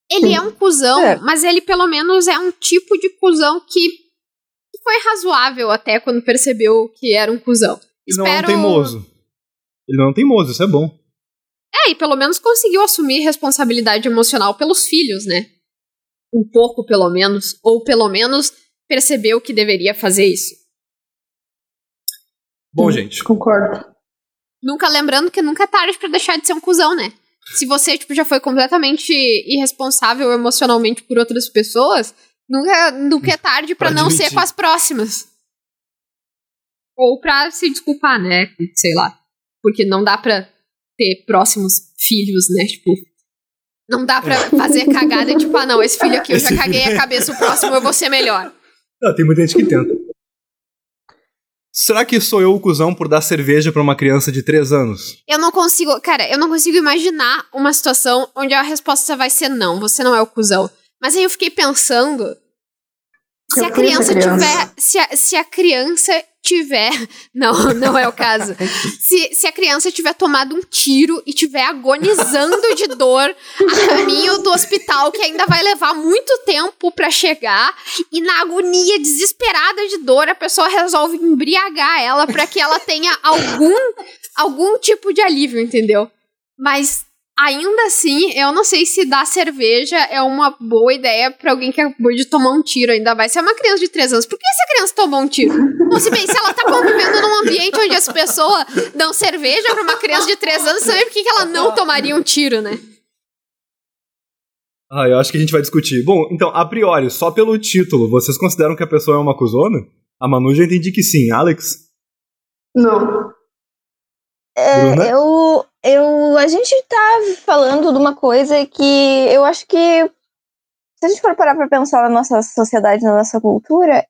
Ele é um cuzão, É. mas ele pelo menos é um tipo de cuzão que que foi razoável até quando percebeu que era um cuzão. Ele não é um teimoso. Ele não é um teimoso, isso é bom. É, e pelo menos conseguiu assumir responsabilidade emocional pelos filhos, né? Um pouco, pelo menos. Ou pelo menos percebeu que deveria fazer isso. Bom, Hum. gente. Concordo. Nunca lembrando que nunca é tarde pra deixar de ser um cuzão, né? Se você, tipo, já foi completamente irresponsável emocionalmente por outras pessoas, nunca, nunca é tarde pra Pra não admitir. ser com as próximas. Ou pra se desculpar, né? Sei lá. Porque não dá pra ter próximos filhos, né? Tipo. Não dá pra fazer cagada, tipo, ah, não, esse filho aqui eu já Esse caguei filho- a cabeça, o próximo eu vou ser melhor. Ah, tem muita gente que tenta. Será que sou eu o cuzão por dar cerveja pra uma criança de 3 anos? Eu não consigo, cara, eu não consigo imaginar uma situação onde a resposta vai ser não, você não é o cuzão. Mas aí eu fiquei pensando. Se Eu a criança criança. tiver. Se a, se a criança tiver. [laughs] Não, não é o caso. Se, se a criança tiver tomado um tiro e tiver agonizando de dor a caminho do hospital, que ainda vai levar muito tempo pra chegar, e na agonia desesperada de dor, a pessoa resolve embriagar ela pra que ela tenha algum algum tipo de alívio, entendeu? Mas ainda assim, eu não sei se dar cerveja é uma boa ideia pra alguém que acabou de tomar um tiro. Ainda vai ser uma criança de 3 anos. Por que essa criança tomou um tiro? Bom, se bem, se ela tá convivendo num ambiente onde as pessoas dão cerveja pra uma criança de 3 anos, também por que que ela não tomaria um tiro, né? Ah, eu acho que a gente vai discutir. Bom, então, a priori, só pelo título, vocês consideram que a pessoa é uma cuzona? A Manu já entendi que sim. Alex? Não. É, Bruna? eu, eu, a gente tá falando de uma coisa que eu acho que, se a gente for parar pra pensar na nossa sociedade, na nossa cultura,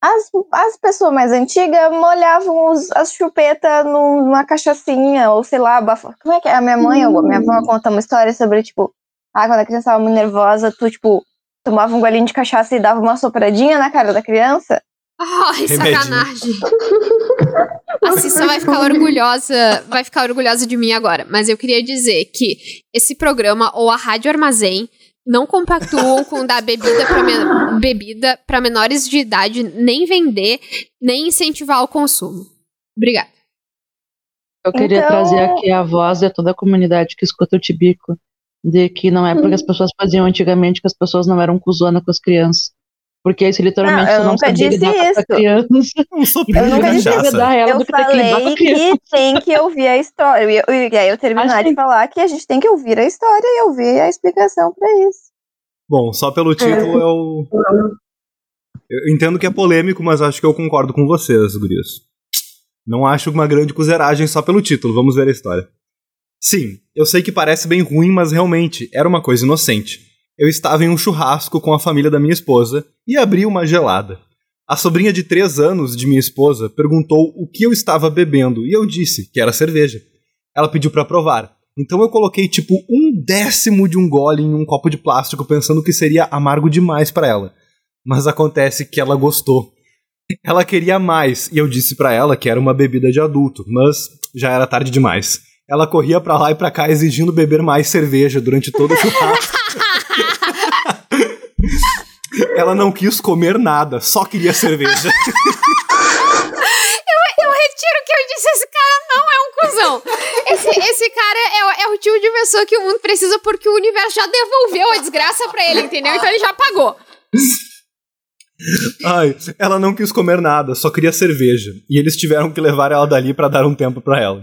as, as pessoas mais antigas molhavam os- as chupetas num- numa cachaçinha, ou sei lá, como é que é? A minha mãe, ou a minha avó conta uma história sobre, tipo, ah, quando a criança tava muito nervosa, tu, tipo, tomava um golinho de cachaça e dava uma sopradinha na cara da criança. Ai, Remédio. sacanagem. [laughs] A Cissa vai ficar orgulhosa, vai ficar orgulhosa de mim agora. Mas eu queria dizer que esse programa ou a Rádio Armazém não compactuam com dar bebida para bebida para menores de idade, nem vender, nem incentivar o consumo. Obrigada. Eu queria Então- trazer aqui a voz de toda a comunidade que escuta o Tibico, de que não é porque as pessoas faziam antigamente que as pessoas não eram cuzona com as crianças. Porque isso literalmente Não, eu nunca disse isso. criança. [laughs] Eu nunca disse ela Eu falei que [laughs] tem que ouvir a história. E eu- E aí eu terminar Acho de que- falar que a gente tem que ouvir a história e ouvir a explicação pra isso. Bom, só pelo título eu... Eu entendo que é polêmico, mas acho que eu concordo com vocês, gurias. Não acho uma grande cuzeragem só pelo título, vamos ver a história. Sim, eu sei que parece bem ruim, mas realmente era uma coisa inocente. Eu estava em um churrasco com a família da minha esposa e abri uma gelada. A sobrinha de 3 anos de minha esposa perguntou o que eu estava bebendo e eu disse que era cerveja. Ela pediu para provar. Então eu coloquei tipo um décimo de um gole em um copo de plástico pensando que seria amargo demais para ela. Mas acontece que ela gostou. Ela queria mais e eu disse para ela que era uma bebida de adulto, mas já era tarde demais. Ela corria pra lá e pra cá exigindo beber mais cerveja durante todo o [laughs] churrasco. Ela não quis comer nada, só queria cerveja. [laughs] Eu retiro o que eu disse, esse cara não é um cuzão. Esse, esse cara é, o- é o tipo de pessoa que o mundo precisa porque o universo já devolveu a desgraça pra ele, entendeu? Então ele já pagou. Ai, ela não quis comer nada, só queria cerveja. E eles tiveram que levar ela dali pra dar um tempo pra ela.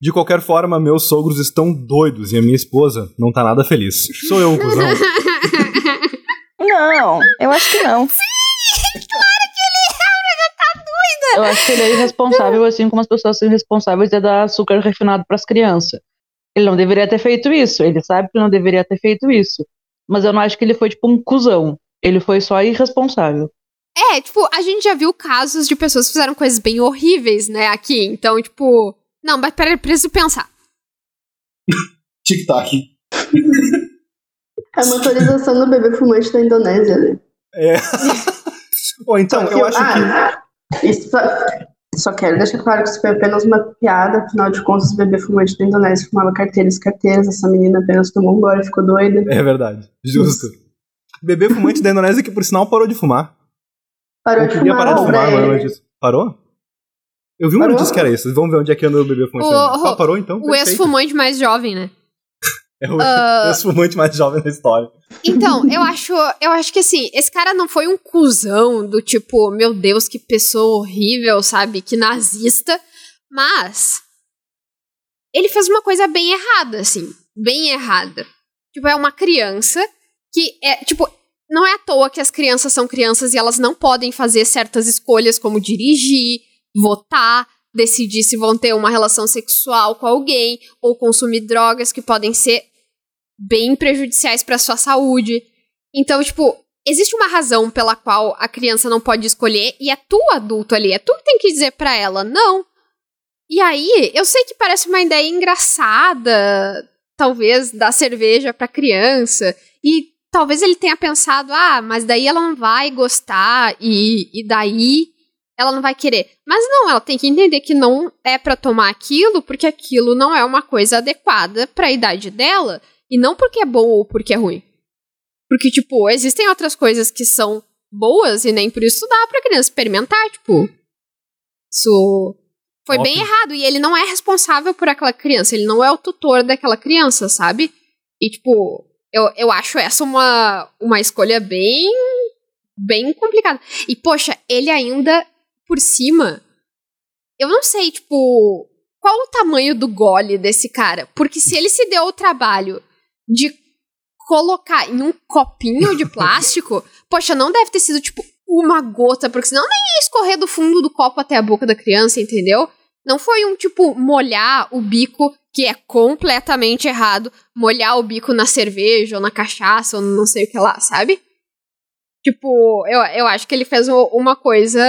De qualquer forma, meus sogros estão doidos e a minha esposa não tá nada feliz. Sou eu, cuzão. [laughs] Não, eu acho que não. [laughs] Eu acho que ele é irresponsável, assim como as pessoas são irresponsáveis de dar açúcar refinado pras crianças. Ele não deveria ter feito isso. Ele sabe que não deveria ter feito isso. Mas eu não acho que ele foi, tipo, um cuzão. Ele foi só irresponsável. É, tipo, a gente já viu casos de pessoas que fizeram coisas bem horríveis, né, aqui. Então, tipo, Não, mas peraí, preciso pensar. [laughs] Tic-tac. [laughs] É uma atualização do bebê fumante da Indonésia, né? É. [laughs] Ou então, eu acho que. ah, Isso só, só quero deixar claro que isso foi apenas uma piada, afinal de contas, o bebê fumante da Indonésia fumava carteiras e carteiras, essa menina apenas tomou um gole e ficou doida. É verdade. Justo. Bebê fumante da Indonésia que, por sinal, parou de fumar. Parou de fumar, parar de fumar, né? mas ela disse. Parou? Eu vi uma Parou. notícia que era isso. Vamos ver onde é que anda o bebê fumante. O- Ah, parou então? O ex-fumante mais jovem, né? É o ex-fumante mais jovem da história. Então, eu acho, eu acho que assim, esse cara não foi um cuzão do tipo, meu Deus, que pessoa horrível, sabe? Que nazista. Mas ele fez uma coisa bem errada, assim. Bem errada. Tipo, é uma criança que é, tipo, não é à toa que as crianças são crianças e elas não podem fazer certas escolhas como dirigir, votar, decidir se vão ter uma relação sexual com alguém ou consumir drogas que podem ser bem prejudiciais para sua saúde. Então, tipo, existe uma razão pela qual a criança não pode escolher e é tu adulto ali, é tu que tem que dizer para ela não. E aí, eu sei que parece uma ideia engraçada, talvez dar cerveja para criança e talvez ele tenha pensado, ah, mas daí ela não vai gostar e, e daí ela não vai querer. Mas não, ela tem que entender que não é para tomar aquilo, porque aquilo não é uma coisa adequada para a idade dela, e não porque é bom ou porque é ruim. Porque tipo, existem outras coisas que são boas e nem por isso dá pra criança experimentar, tipo. Isso foi bem Óbvio. errado e ele não é responsável por aquela criança, ele não é o tutor daquela criança, sabe? E tipo, eu, eu acho essa uma, uma escolha bem bem complicada. E poxa, ele ainda por cima, eu não sei, tipo, qual o tamanho do gole desse cara? Porque se ele se deu o trabalho de colocar em um copinho de [laughs] plástico, poxa, não deve ter sido, tipo, uma gota, porque senão nem ia escorrer do fundo do copo até a boca da criança, entendeu? Não foi um, tipo, molhar o bico, que é completamente errado, molhar o bico na cerveja ou na cachaça ou não sei o que lá, sabe? Tipo, eu, eu acho que ele fez uma coisa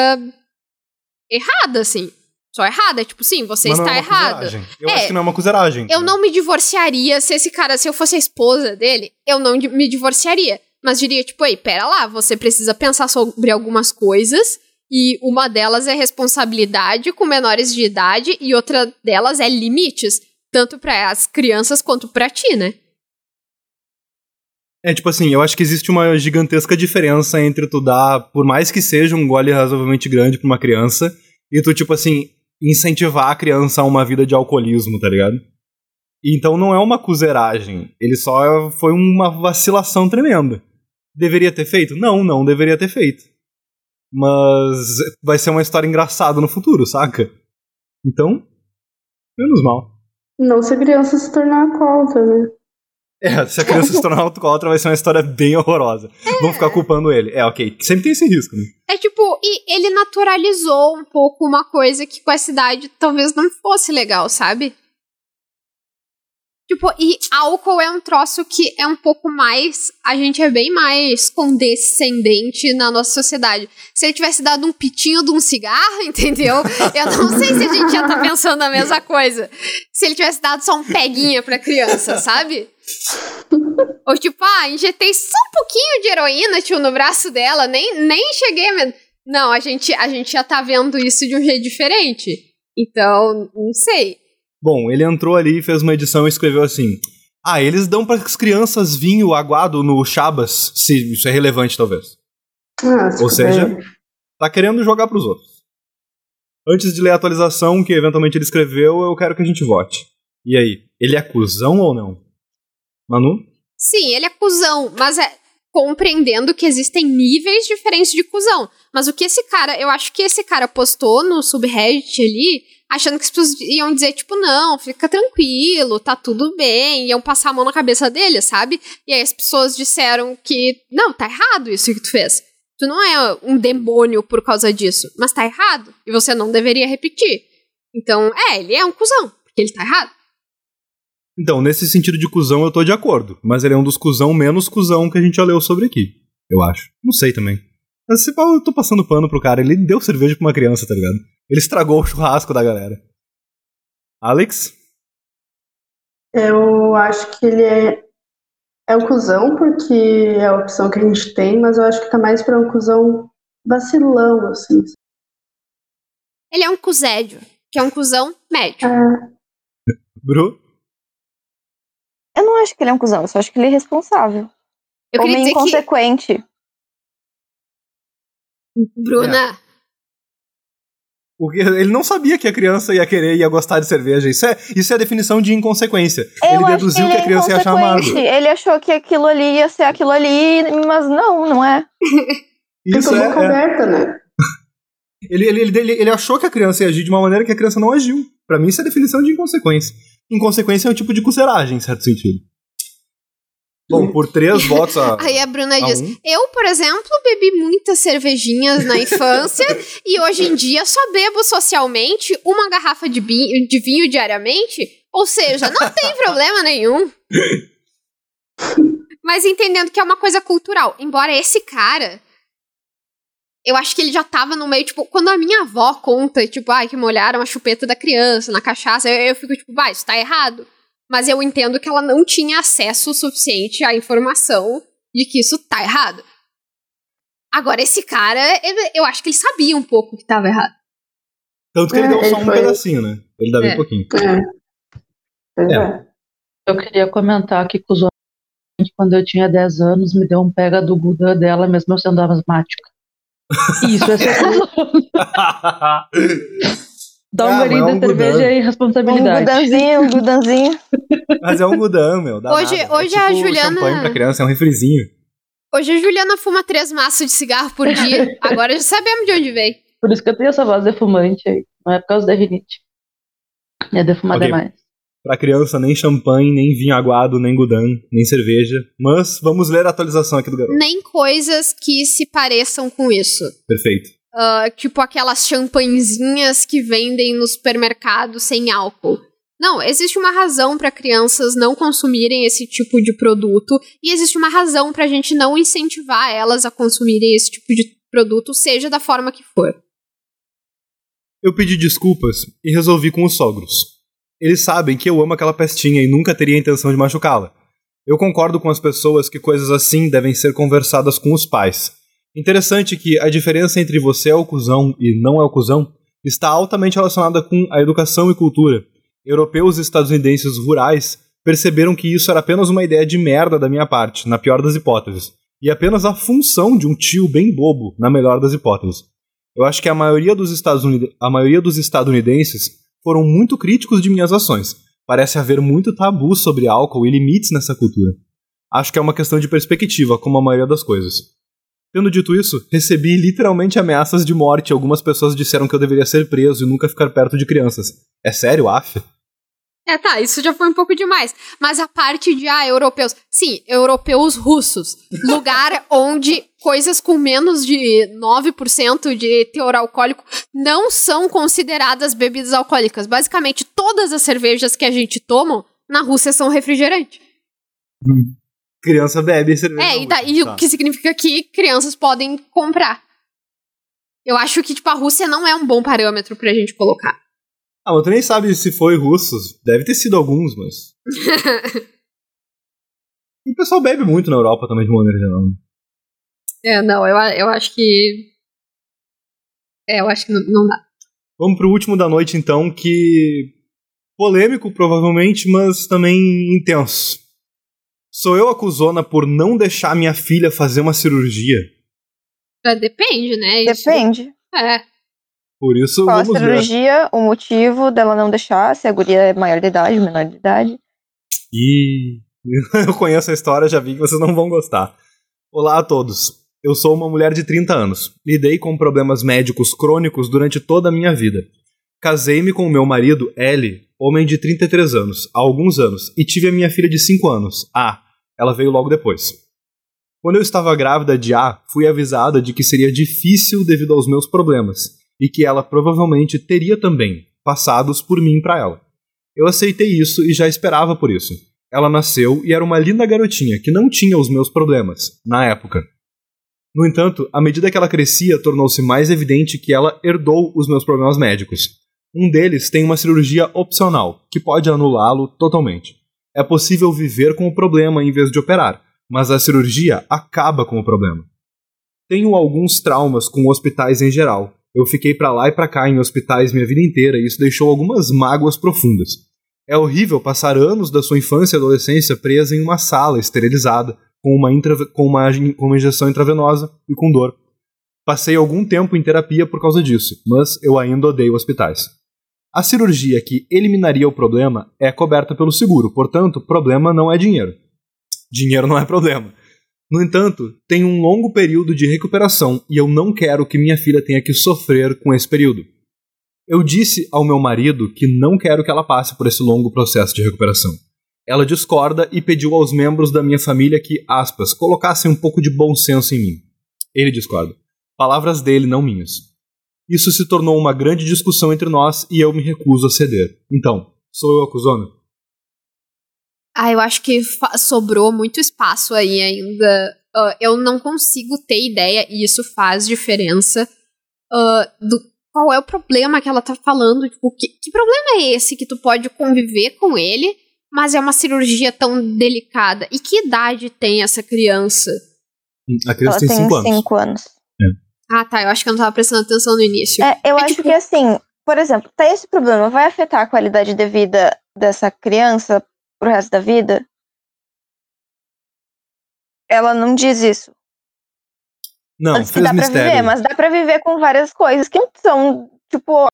errada, assim. Só errada. Tipo, sim, você Mas não está é. Eu É, acho que não é uma cuzeragem. Eu não me divorciaria se esse cara, se eu fosse a esposa dele, eu não me divorciaria. Mas diria, tipo, ei, pera lá, você precisa pensar sobre algumas coisas. E uma delas é responsabilidade com menores de idade, e outra delas é limites, tanto para as crianças quanto pra ti, né? É tipo assim, eu acho que existe uma gigantesca diferença entre tu dar, por mais que seja um gole razoavelmente grande pra uma criança, e tu, tipo assim, incentivar a criança a uma vida de alcoolismo, tá ligado? Então não é uma cuzeragem. Ele só foi uma vacilação tremenda. Deveria ter feito? Não, não deveria ter feito. Mas vai ser uma história engraçada no futuro, saca? Então, menos mal. Não se a criança se tornar alcoólatra, né? É, se a criança se tornar alcoólatra vai ser uma história bem horrorosa. Vão ficar culpando ele. É, ok. Sempre tem esse risco, né? É tipo, e ele naturalizou um pouco uma coisa que com essa idade talvez não fosse legal, sabe? Tipo, e álcool é um troço que é um pouco mais. A gente é bem mais condescendente na nossa sociedade. Se ele tivesse dado um pitinho de um cigarro, [laughs] entendeu? Eu não sei se a gente já tá pensando a mesma coisa. Se ele tivesse dado só um peguinha pra criança, sabe? Ou tipo, ah, injetei só um pouquinho de heroína, tio, no braço dela, nem, nem cheguei a... Não, a gente, a gente já tá vendo isso de um jeito diferente. Então, não sei. Bom, ele entrou ali e fez uma edição e escreveu assim: Ah, eles dão para as crianças vinho aguado no Chabas, se isso é relevante, talvez. Ah, Ou seja, puder. tá querendo jogar pros outros. Antes de ler a atualização que eventualmente ele escreveu, eu quero que a gente vote. E aí, ele é cuzão ou não? Manu? Sim, ele é cuzão, mas é compreendendo que existem níveis diferentes de cuzão. Mas o que esse cara, eu acho que esse cara postou no subreddit ali, achando que as pessoas iam dizer, tipo, não, fica tranquilo, tá tudo bem, iam passar a mão na cabeça dele, sabe? E aí as pessoas disseram que, não, tá errado isso que tu fez. Tu não é um demônio por causa disso, mas tá errado, e você não deveria repetir. Então, é, ele é um cuzão, porque ele tá errado. Então, nesse sentido de cuzão, eu tô de acordo. Mas ele é um dos cuzão menos cuzão que a gente já leu sobre aqui. Eu acho. Não sei também. Mas se pá, eu tô passando pano pro cara. Ele deu cerveja pra uma criança, tá ligado? Ele estragou o churrasco da galera. Alex? Eu acho que ele é, é o cuzão, porque é a opção que a gente tem, mas eu acho que tá mais pra um cuzão vacilão, assim. Ele é um cuzédio, que é um cuzão médio. É, Bru? Eu não acho que ele é um cuzão, eu só acho que ele é responsável. Eu meio dizer que, inconsequente. Bruna, Porque ele não sabia que a criança ia querer ia gostar de cerveja. Isso é, isso é a definição de inconsequência. Eu ele acho que deduziu ele que a é criança ia achar amargo. Ele achou que aquilo ali ia ser aquilo ali, mas não, não é. Isso é, boca é. aberta, né? Ele, [laughs] ele, ele, ele, ele achou que a criança ia agir de uma maneira que a criança não agiu. Pra mim, isso é definição de inconsequência. Inconsequência é um tipo de cuceragem, em certo sentido. Bom, por três votos a. [laughs] aí a Bruna a diz: um. Eu, por exemplo, bebi muitas cervejinhas na infância [laughs] e hoje em dia só bebo socialmente uma garrafa de, bi- de vinho diariamente. Ou seja, não tem problema nenhum. [laughs] Mas entendendo que é uma coisa cultural. Embora esse cara. Eu acho que ele já tava no meio, tipo, quando a minha avó conta, tipo, ai, que molharam a chupeta da criança na cachaça, eu, eu fico, tipo, vai, isso tá errado. Mas eu entendo que ela não tinha acesso suficiente à informação de que isso tá errado. Agora, esse cara, ele- eu acho que ele sabia um pouco que tava errado. Tanto que ele É, deu só ele um foi- pedacinho, né? Ele dá bem É. pouquinho. É. É. é. Eu queria comentar que cuzão, quando eu tinha 10 anos, me deu um pega do Buda dela, mesmo eu sendo asmática. [laughs] Isso é ser cuzão. [laughs] Dá Ah, um mas golinho é um de cerveja e Um responsabilidade. gudanzinho, um gudanzinho. [laughs] Mas é um gudão, meu. dá Hoje- nada. hoje é a tipo Juliana- champanhe pra criança, é um refrizinho. Hoje a Juliana fuma três maços de cigarro por dia. [laughs] Agora já sabemos de onde veio. Por isso que eu tenho essa voz defumante aí. Não é por causa da rinite. É defumar Ok. demais. Pra criança, nem champanhe, nem vinho aguado, nem gudan, nem cerveja. Mas vamos ler a atualização aqui do garoto. Nem coisas que se pareçam com isso. Perfeito. Ah, tipo aquelas champanhezinhas que vendem no supermercado sem álcool. Não, existe uma razão para crianças não consumirem esse tipo de produto e existe uma razão pra gente não incentivar elas a consumirem esse tipo de produto, seja da forma que for. Eu pedi desculpas e resolvi com os sogros. Eles sabem que eu amo aquela pestinha e nunca teria a intenção de machucá-la. Eu concordo com as pessoas que coisas assim devem ser conversadas com os pais. Interessante que a diferença entre você é o cuzão e não é o cuzão está altamente relacionada com a educação e cultura. Europeus e estadunidenses rurais perceberam que isso era apenas uma ideia de merda da minha parte, na pior das hipóteses, e apenas a função de um tio bem bobo, na melhor das hipóteses. Eu acho que a maioria dos, estadunid- a maioria dos estadunidenses foram muito críticos de minhas ações. Parece haver muito tabu sobre álcool e limites nessa cultura. Acho que é uma questão de perspectiva, como a maioria das coisas. Tendo dito isso, recebi literalmente ameaças de morte algumas pessoas disseram que eu deveria ser preso e nunca ficar perto de crianças. É sério, af? É, tá, isso já foi um pouco demais. Mas a parte de, ah, europeus. Sim, europeus russos. Lugar [laughs] onde coisas com menos de 9% de teor alcoólico não são consideradas bebidas alcoólicas. Basicamente, todas as cervejas que a gente toma na Rússia são refrigerante. Criança bebe cerveja. É, e daí Rússia, o que significa que crianças podem comprar. Eu acho que, tipo, a Rússia não é um bom parâmetro pra gente colocar. Ah, mas tu nem sabe se foi russos. Deve ter sido alguns, mas. [laughs] e o pessoal bebe muito na Europa também, de maneira geral. né? É, não, eu, eu acho que. É, eu acho que não, não dá. Vamos pro último da noite, então, que. polêmico, provavelmente, mas também intenso. Sou eu acusona por não deixar minha filha fazer uma cirurgia. É, Depende, né? Isso- Depende. É. Por isso, Qual a vamos ver. cirurgia, o motivo dela não deixar, se a guria é maior de idade, menor de idade. E [laughs] eu conheço a história, já vi que vocês não vão gostar. Olá a todos. Eu sou uma mulher de 30 anos. Lidei com problemas médicos crônicos durante toda a minha vida. Casei-me com o meu marido, L, homem de 33 anos, há alguns anos, e tive a minha filha de 5 anos, A. Ela veio logo depois. Quando eu estava grávida de A, fui avisada de que seria difícil devido aos meus problemas, e que ela provavelmente teria também, passados por mim para ela. Eu aceitei isso e já esperava por isso. Ela nasceu e era uma linda garotinha que não tinha os meus problemas, na época. No entanto, à medida que ela crescia, tornou-se mais evidente que ela herdou os meus problemas médicos. Um deles tem uma cirurgia opcional, que pode anulá-lo totalmente. É possível viver com o problema em vez de operar, mas a cirurgia acaba com o problema. Tenho alguns traumas com hospitais em geral. Eu fiquei para lá e para cá em hospitais minha vida inteira e isso deixou algumas mágoas profundas. É horrível passar anos da sua infância e adolescência presa em uma sala esterilizada, com uma, com uma, com uma injeção intravenosa e com dor. Passei algum tempo em terapia por causa disso, mas eu ainda odeio hospitais. A cirurgia que eliminaria o problema é coberta pelo seguro, portanto, problema não é dinheiro. Dinheiro não é problema. No entanto, tem um longo período de recuperação e eu não quero que minha filha tenha que sofrer com esse período. Eu disse ao meu marido que não quero que ela passe por esse longo processo de recuperação. Ela discorda e pediu aos membros da minha família que, aspas, colocassem um pouco de bom senso em mim. Ele discorda. Palavras dele, não minhas. Isso se tornou uma grande discussão entre nós e eu me recuso a ceder. Então, sou eu acusando? Ah, eu acho que sobrou muito espaço aí ainda. Uh, eu não consigo ter ideia, e isso faz diferença, uh, do qual é o problema que ela tá falando. Tipo, que, que problema é esse que tu pode conviver com ele, mas é uma cirurgia tão delicada? E que idade tem essa criança? A criança Ela tem 5 anos. cinco anos. Ah, tá. Eu acho que eu não tava prestando atenção no início. É, eu É acho tipo- que assim, por exemplo, tá esse problema, vai afetar a qualidade de vida dessa criança pro resto da vida? Ela não diz isso. Não, Antes que dá pra mistério. viver, mas dá pra viver com várias coisas que são, tipo.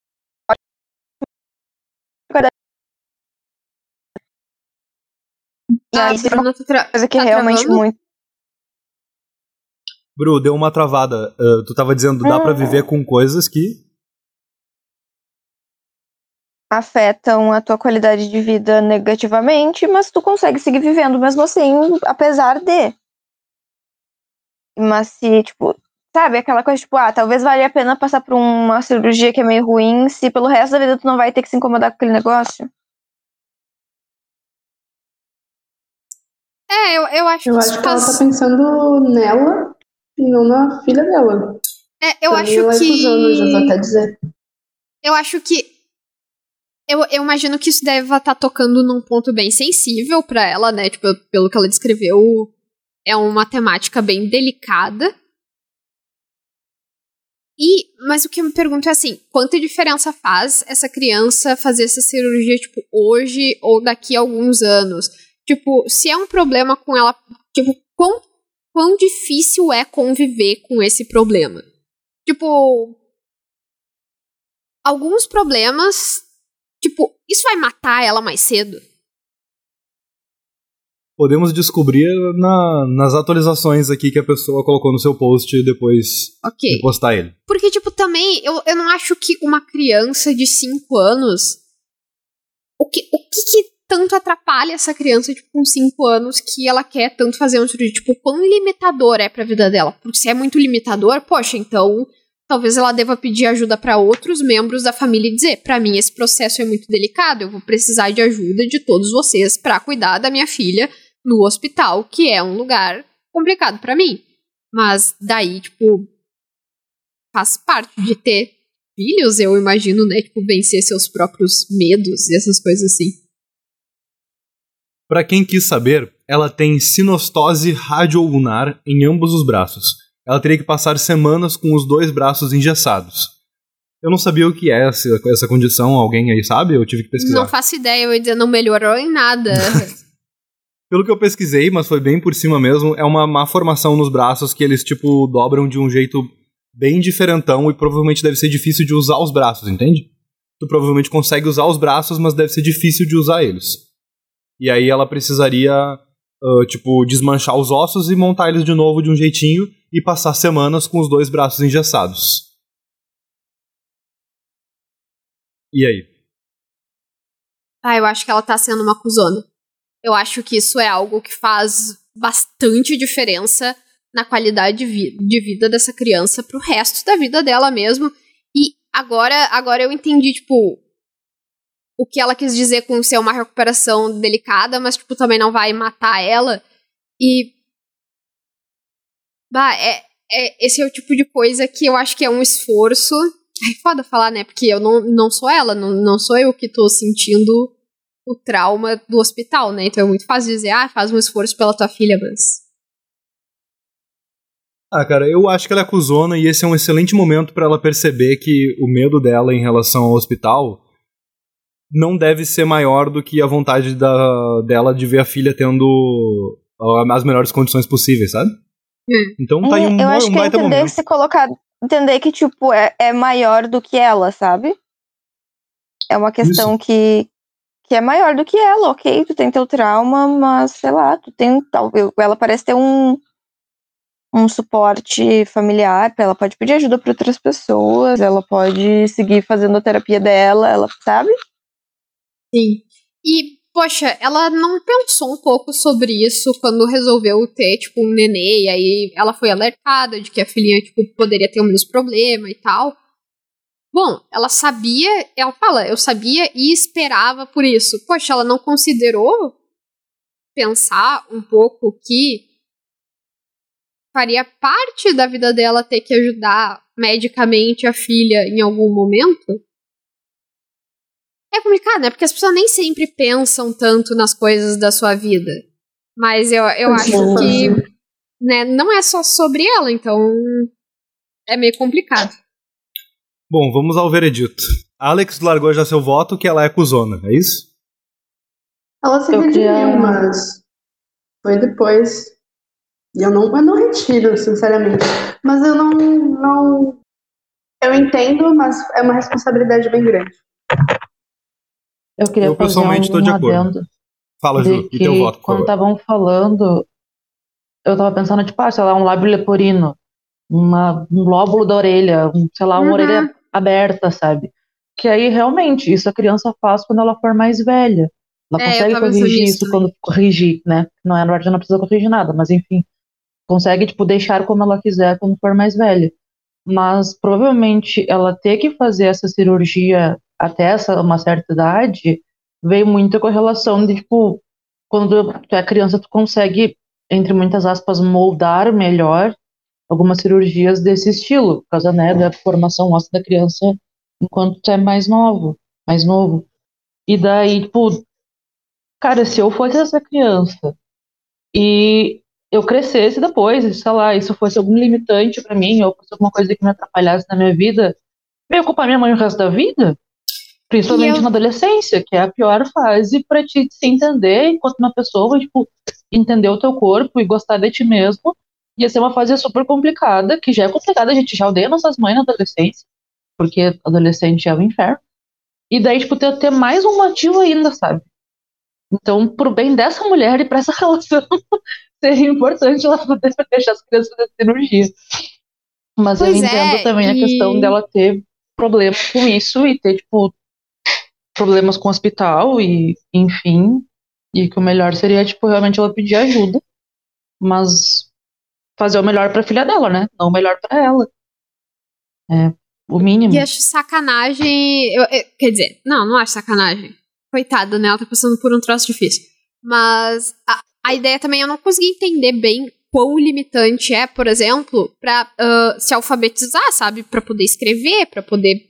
E Ah, aí, for uma tra- coisa que tá realmente travando? muito. Bru, deu uma travada. Uh, tu tava dizendo, dá pra Hum. viver com coisas que. afetam a tua qualidade de vida negativamente, mas tu consegue seguir vivendo mesmo assim, apesar de. Mas se, tipo, sabe, aquela coisa, tipo, ah, talvez valha a pena passar por uma cirurgia que é meio ruim, se pelo resto da vida tu não vai ter que se incomodar com aquele negócio. É, eu, eu acho Eu que acho isso que ela tá pensando nela e não na filha dela. É, eu Pra acho é que... já vou até dizer. Eu acho que. Eu, eu imagino que isso deve estar tocando num ponto bem sensível pra ela, né? Tipo, pelo que ela descreveu, é uma temática bem delicada. E, mas o que eu me pergunto é assim, quanta diferença faz essa criança fazer essa cirurgia, tipo, hoje ou daqui a alguns anos? Tipo, se é um problema com ela, tipo, quão, quão difícil é conviver com esse problema? Tipo, alguns problemas, tipo, isso vai matar ela mais cedo? Podemos descobrir na- nas atualizações aqui que a pessoa colocou no seu post depois Ok. de postar ele. Porque, tipo, também, eu, eu não acho que uma criança de 5 anos. O que, o que que tanto atrapalha essa criança, tipo, com 5 anos, que ela quer tanto fazer um cirurgia? Tipo, quão limitador é pra vida dela? Porque se é muito limitador, poxa, então. Talvez ela deva pedir ajuda pra outros membros da família e dizer: pra mim esse processo é muito delicado, eu vou precisar de ajuda de todos vocês pra cuidar da minha filha no hospital, que é um lugar complicado pra mim. Mas daí, tipo, faz parte de ter filhos, eu imagino, né? Tipo, vencer seus próprios medos e essas coisas assim. Pra quem quis saber, ela tem sinostose radioulnar em ambos os braços. Ela teria que passar semanas com os dois braços engessados. Eu não sabia o que é essa, essa condição, alguém aí sabe? Eu tive que pesquisar. Não faço ideia, eu dizer, não melhorou em nada. [laughs] Pelo que eu pesquisei, mas foi bem por cima mesmo, é uma má formação nos braços que eles, tipo, dobram de um jeito bem diferentão e provavelmente deve ser difícil de usar os braços, entende? Tu provavelmente consegue usar os braços, mas deve ser difícil de usar eles. E aí ela precisaria, ah, tipo, desmanchar os ossos e montar eles de novo de um jeitinho e passar semanas com os dois braços engessados. E aí? ah, eu acho que ela tá sendo uma cuzona. Eu acho que isso é algo que faz bastante diferença na qualidade de, vi- de vida dessa criança pro resto da vida dela mesmo. E agora, agora eu entendi, tipo, o que ela quis dizer com ser uma recuperação delicada, mas, tipo, também não vai matar ela. E. Bah, é, é, esse é o tipo de coisa que eu acho que é um esforço É foda falar, né? Porque eu não, não sou ela, não, não sou eu que tô sentindo o trauma do hospital, né? Então é muito fácil dizer, ah, faz um esforço pela tua filha, mas. Ah, cara, eu acho que ela é cuzona e esse é um excelente momento para ela perceber que o medo dela em relação ao hospital não deve ser maior do que a vontade da, dela de ver a filha tendo as melhores condições possíveis, sabe? Hum. Então tá É, em um, eu acho um que é baita entender momento. se colocar. Entender que, tipo, é, é maior do que ela, sabe? É uma questão que, que é maior do que ela, ok? Tu tem teu trauma, mas sei lá, tu tem. tal- Ela parece ter um, um suporte familiar, ela pode pedir ajuda para outras pessoas, ela pode seguir fazendo a terapia dela, ela sabe? Sim. E, poxa, ela não pensou um pouco sobre isso quando resolveu ter, tipo, um nenê, e aí ela foi alertada de que a filhinha, tipo, poderia ter o mesmo problema e tal. Bom, ela sabia, ela fala, eu sabia e esperava por isso. Poxa, ela não considerou pensar um pouco que faria parte da vida dela ter que ajudar medicamente a filha em algum momento? É complicado, né? Porque as pessoas nem sempre pensam tanto nas coisas da sua vida. Mas eu, eu acho que né, não é só sobre ela, então é meio complicado. Bom, vamos ao veredito. Alex largou já seu voto que ela é cuzona, é isso? Ela se Eu redimiu, queria- mas foi depois. E eu não, eu não retiro, sinceramente. Mas eu não, não. Eu entendo, mas é uma responsabilidade bem grande. Eu queria Eu, fazer pessoalmente, um tô de acordo. Fala, de Ju, e teu que voto, quando estavam falando, eu tava pensando, tipo, ah, sei lá, um lábio leporino, uma, um lóbulo da orelha, um, sei lá, uma Uhum. orelha aberta, sabe? Que aí, realmente, isso a criança faz quando ela for mais velha. Ela É, consegue corrigir isso também. quando corrigir, né? Não é, na verdade, não precisa corrigir nada, mas enfim. Consegue, tipo, deixar como ela quiser quando for mais velha. Mas, provavelmente, ela ter que fazer essa cirurgia até essa, uma certa idade veio muito com a relação de, tipo, quando tu é criança, tu consegue, entre muitas aspas, moldar melhor algumas cirurgias desse estilo, por causa, né, da formação óssea da criança enquanto tu é mais novo, mais novo. E daí, tipo, cara, se eu fosse essa criança e eu crescesse depois, sei lá, isso fosse algum limitante pra mim, ou fosse alguma coisa que me atrapalhasse na minha vida, ia culpar minha mãe o resto da vida? Principalmente eu- na adolescência, que é a pior fase pra ti se entender enquanto uma pessoa, tipo, entender o teu corpo e gostar de ti mesmo. Ia ser uma fase super complicada, que já é complicada, a gente já odeia nossas mães na adolescência, porque adolescente é o inferno. E daí, tipo, ter, ter mais um motivo ainda, sabe? Então, pro bem dessa mulher e pra essa [laughs] relação, seria importante ela poder deixar as crianças fazer cirurgia. Mas eu Pois entendo é, também a e- questão dela ter problemas com isso e ter, tipo, problemas com o hospital e, enfim, e que o melhor seria, tipo, realmente ela pedir ajuda, mas fazer o melhor pra filha dela, né? Não o melhor pra ela. É o mínimo. E acho sacanagem. eu- eu- quer dizer, não, não acho sacanagem. Coitada, né? Ela tá passando por um troço difícil. Mas a, a ideia também eu não consegui entender bem quão limitante é, por exemplo, pra ah, se alfabetizar, sabe? Pra poder escrever, pra poder.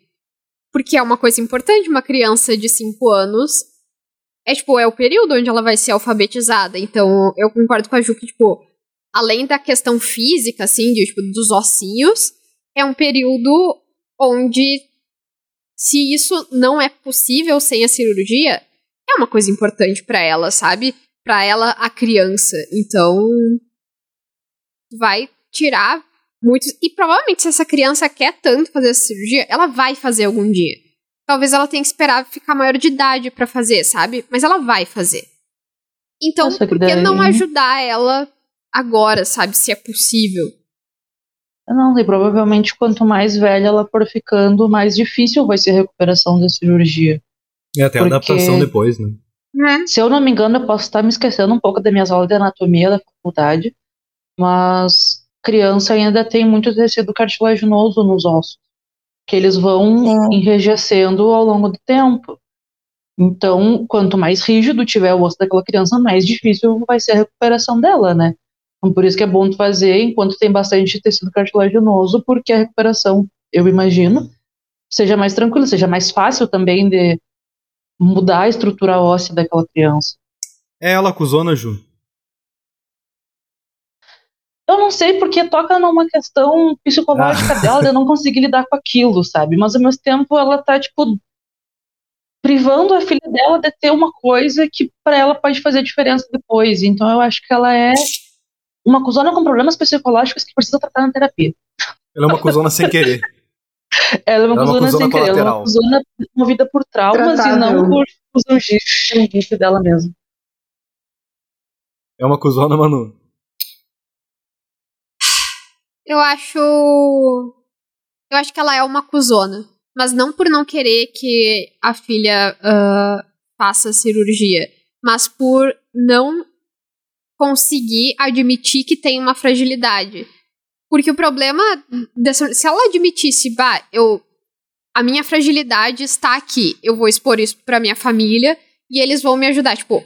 Porque é uma coisa importante, uma criança de 5 anos. É tipo, é o período onde ela vai ser alfabetizada. Então, eu concordo com a Ju que, tipo, além da questão física, assim, de, tipo, dos ossinhos, é um período onde se isso não é possível sem a cirurgia, é uma coisa importante pra ela, sabe? Pra ela, a criança. Então, vai tirar muitos. E provavelmente, se essa criança quer tanto fazer essa cirurgia, ela vai fazer algum dia. Talvez ela tenha que esperar ficar maior de idade pra fazer, sabe? Mas ela vai fazer. Então, Nossa, que por que não ajudar ela agora, sabe? Se é possível. Não, e provavelmente quanto mais velha ela for ficando, mais difícil vai ser a recuperação da cirurgia. E até a Porque- adaptação depois, né? Se eu não me engano, eu posso estar me esquecendo um pouco das minhas aulas de anatomia da faculdade, mas criança ainda tem muito tecido cartilaginoso nos ossos, que eles vão Sim. enrijecendo ao longo do tempo. Então, quanto mais rígido tiver o osso daquela criança, mais difícil vai ser a recuperação dela, né? Então, por isso que é bom fazer enquanto tem bastante tecido cartilaginoso, porque a recuperação, eu imagino, seja mais tranquilo, seja mais fácil também de mudar a estrutura óssea daquela criança. É ela acusona, Ju? Eu não sei porque toca numa questão psicológica Ah. dela de eu não conseguir lidar com aquilo, sabe? Mas ao mesmo tempo ela tá, tipo, privando a filha dela de ter uma coisa que pra ela pode fazer diferença depois. Então eu acho que ela é uma cuzona com problemas psicológicos que precisa tratar na terapia. Ela é uma acusona sem querer. Ela é uma é cuzona cuzona sem querer, ela é uma cuzona movida por traumas e não Tratável. por cuzangice dela mesma. É uma acusona, Manu. Eu acho. Eu acho que ela é uma cuzona. Mas não por não querer que a filha ah, faça cirurgia. Mas por não conseguir admitir que tem uma fragilidade. Porque o problema. Dessa, se ela admitisse, bah, eu. A minha fragilidade está aqui. Eu vou expor isso pra minha família e eles vão me ajudar. Tipo,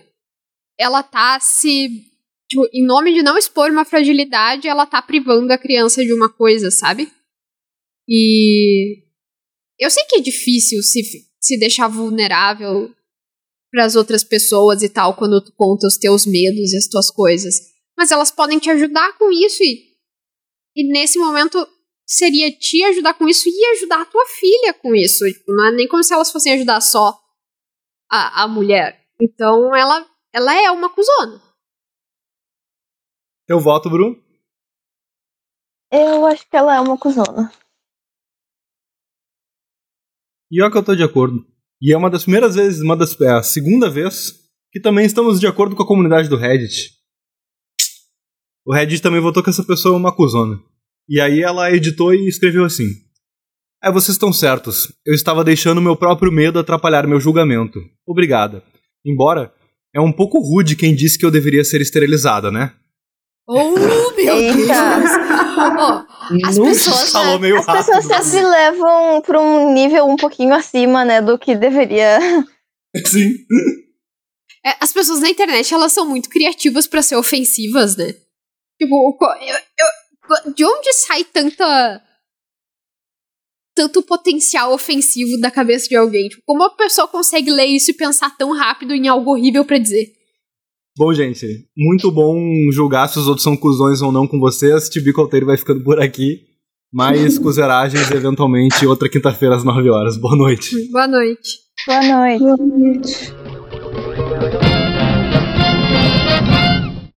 ela tá se tipo, em nome de não expor uma fragilidade, ela tá privando a criança de uma coisa, sabe? E eu sei que é difícil se, se deixar vulnerável para as outras pessoas e tal quando tu conta os teus medos e as tuas coisas, mas elas podem te ajudar com isso e, e nesse momento seria te ajudar com isso e ajudar a tua filha com isso. Tipo, não é nem como se elas fossem ajudar só a, a mulher. Então ela, ela é uma cuzona. Eu voto, Bruno. Eu acho que ela é uma cuzona. E que eu tô de acordo. E é uma das primeiras vezes, uma das, é a segunda vez, que também estamos de acordo com a comunidade do Reddit. O Reddit também votou que essa pessoa é uma acusona. E aí ela editou e escreveu assim: É, vocês estão certos. Eu estava deixando meu próprio medo atrapalhar meu julgamento. Obrigada. Embora é um pouco rude quem disse que eu deveria ser esterilizada, né? Oh, meu. Deus! Oh, as pessoas. Falou né, meio As rápido. pessoas sempre levam pra um nível um pouquinho acima, né, do que deveria. [laughs] Sim. é, as pessoas na internet, elas são muito criativas pra ser ofensivas, né? Tipo, eu- eu- de onde sai tanta. tanto potencial ofensivo da cabeça de alguém? Tipo, como a pessoa consegue ler isso e pensar tão rápido em algo horrível pra dizer? Bom, gente, muito bom julgar se os outros são cuzões ou não com vocês. Tibico Alteiro vai ficando por aqui. Mais [laughs] cuzeragens, eventualmente, outra quinta-feira às 9 horas. Boa noite. Boa noite. Boa noite. Boa noite.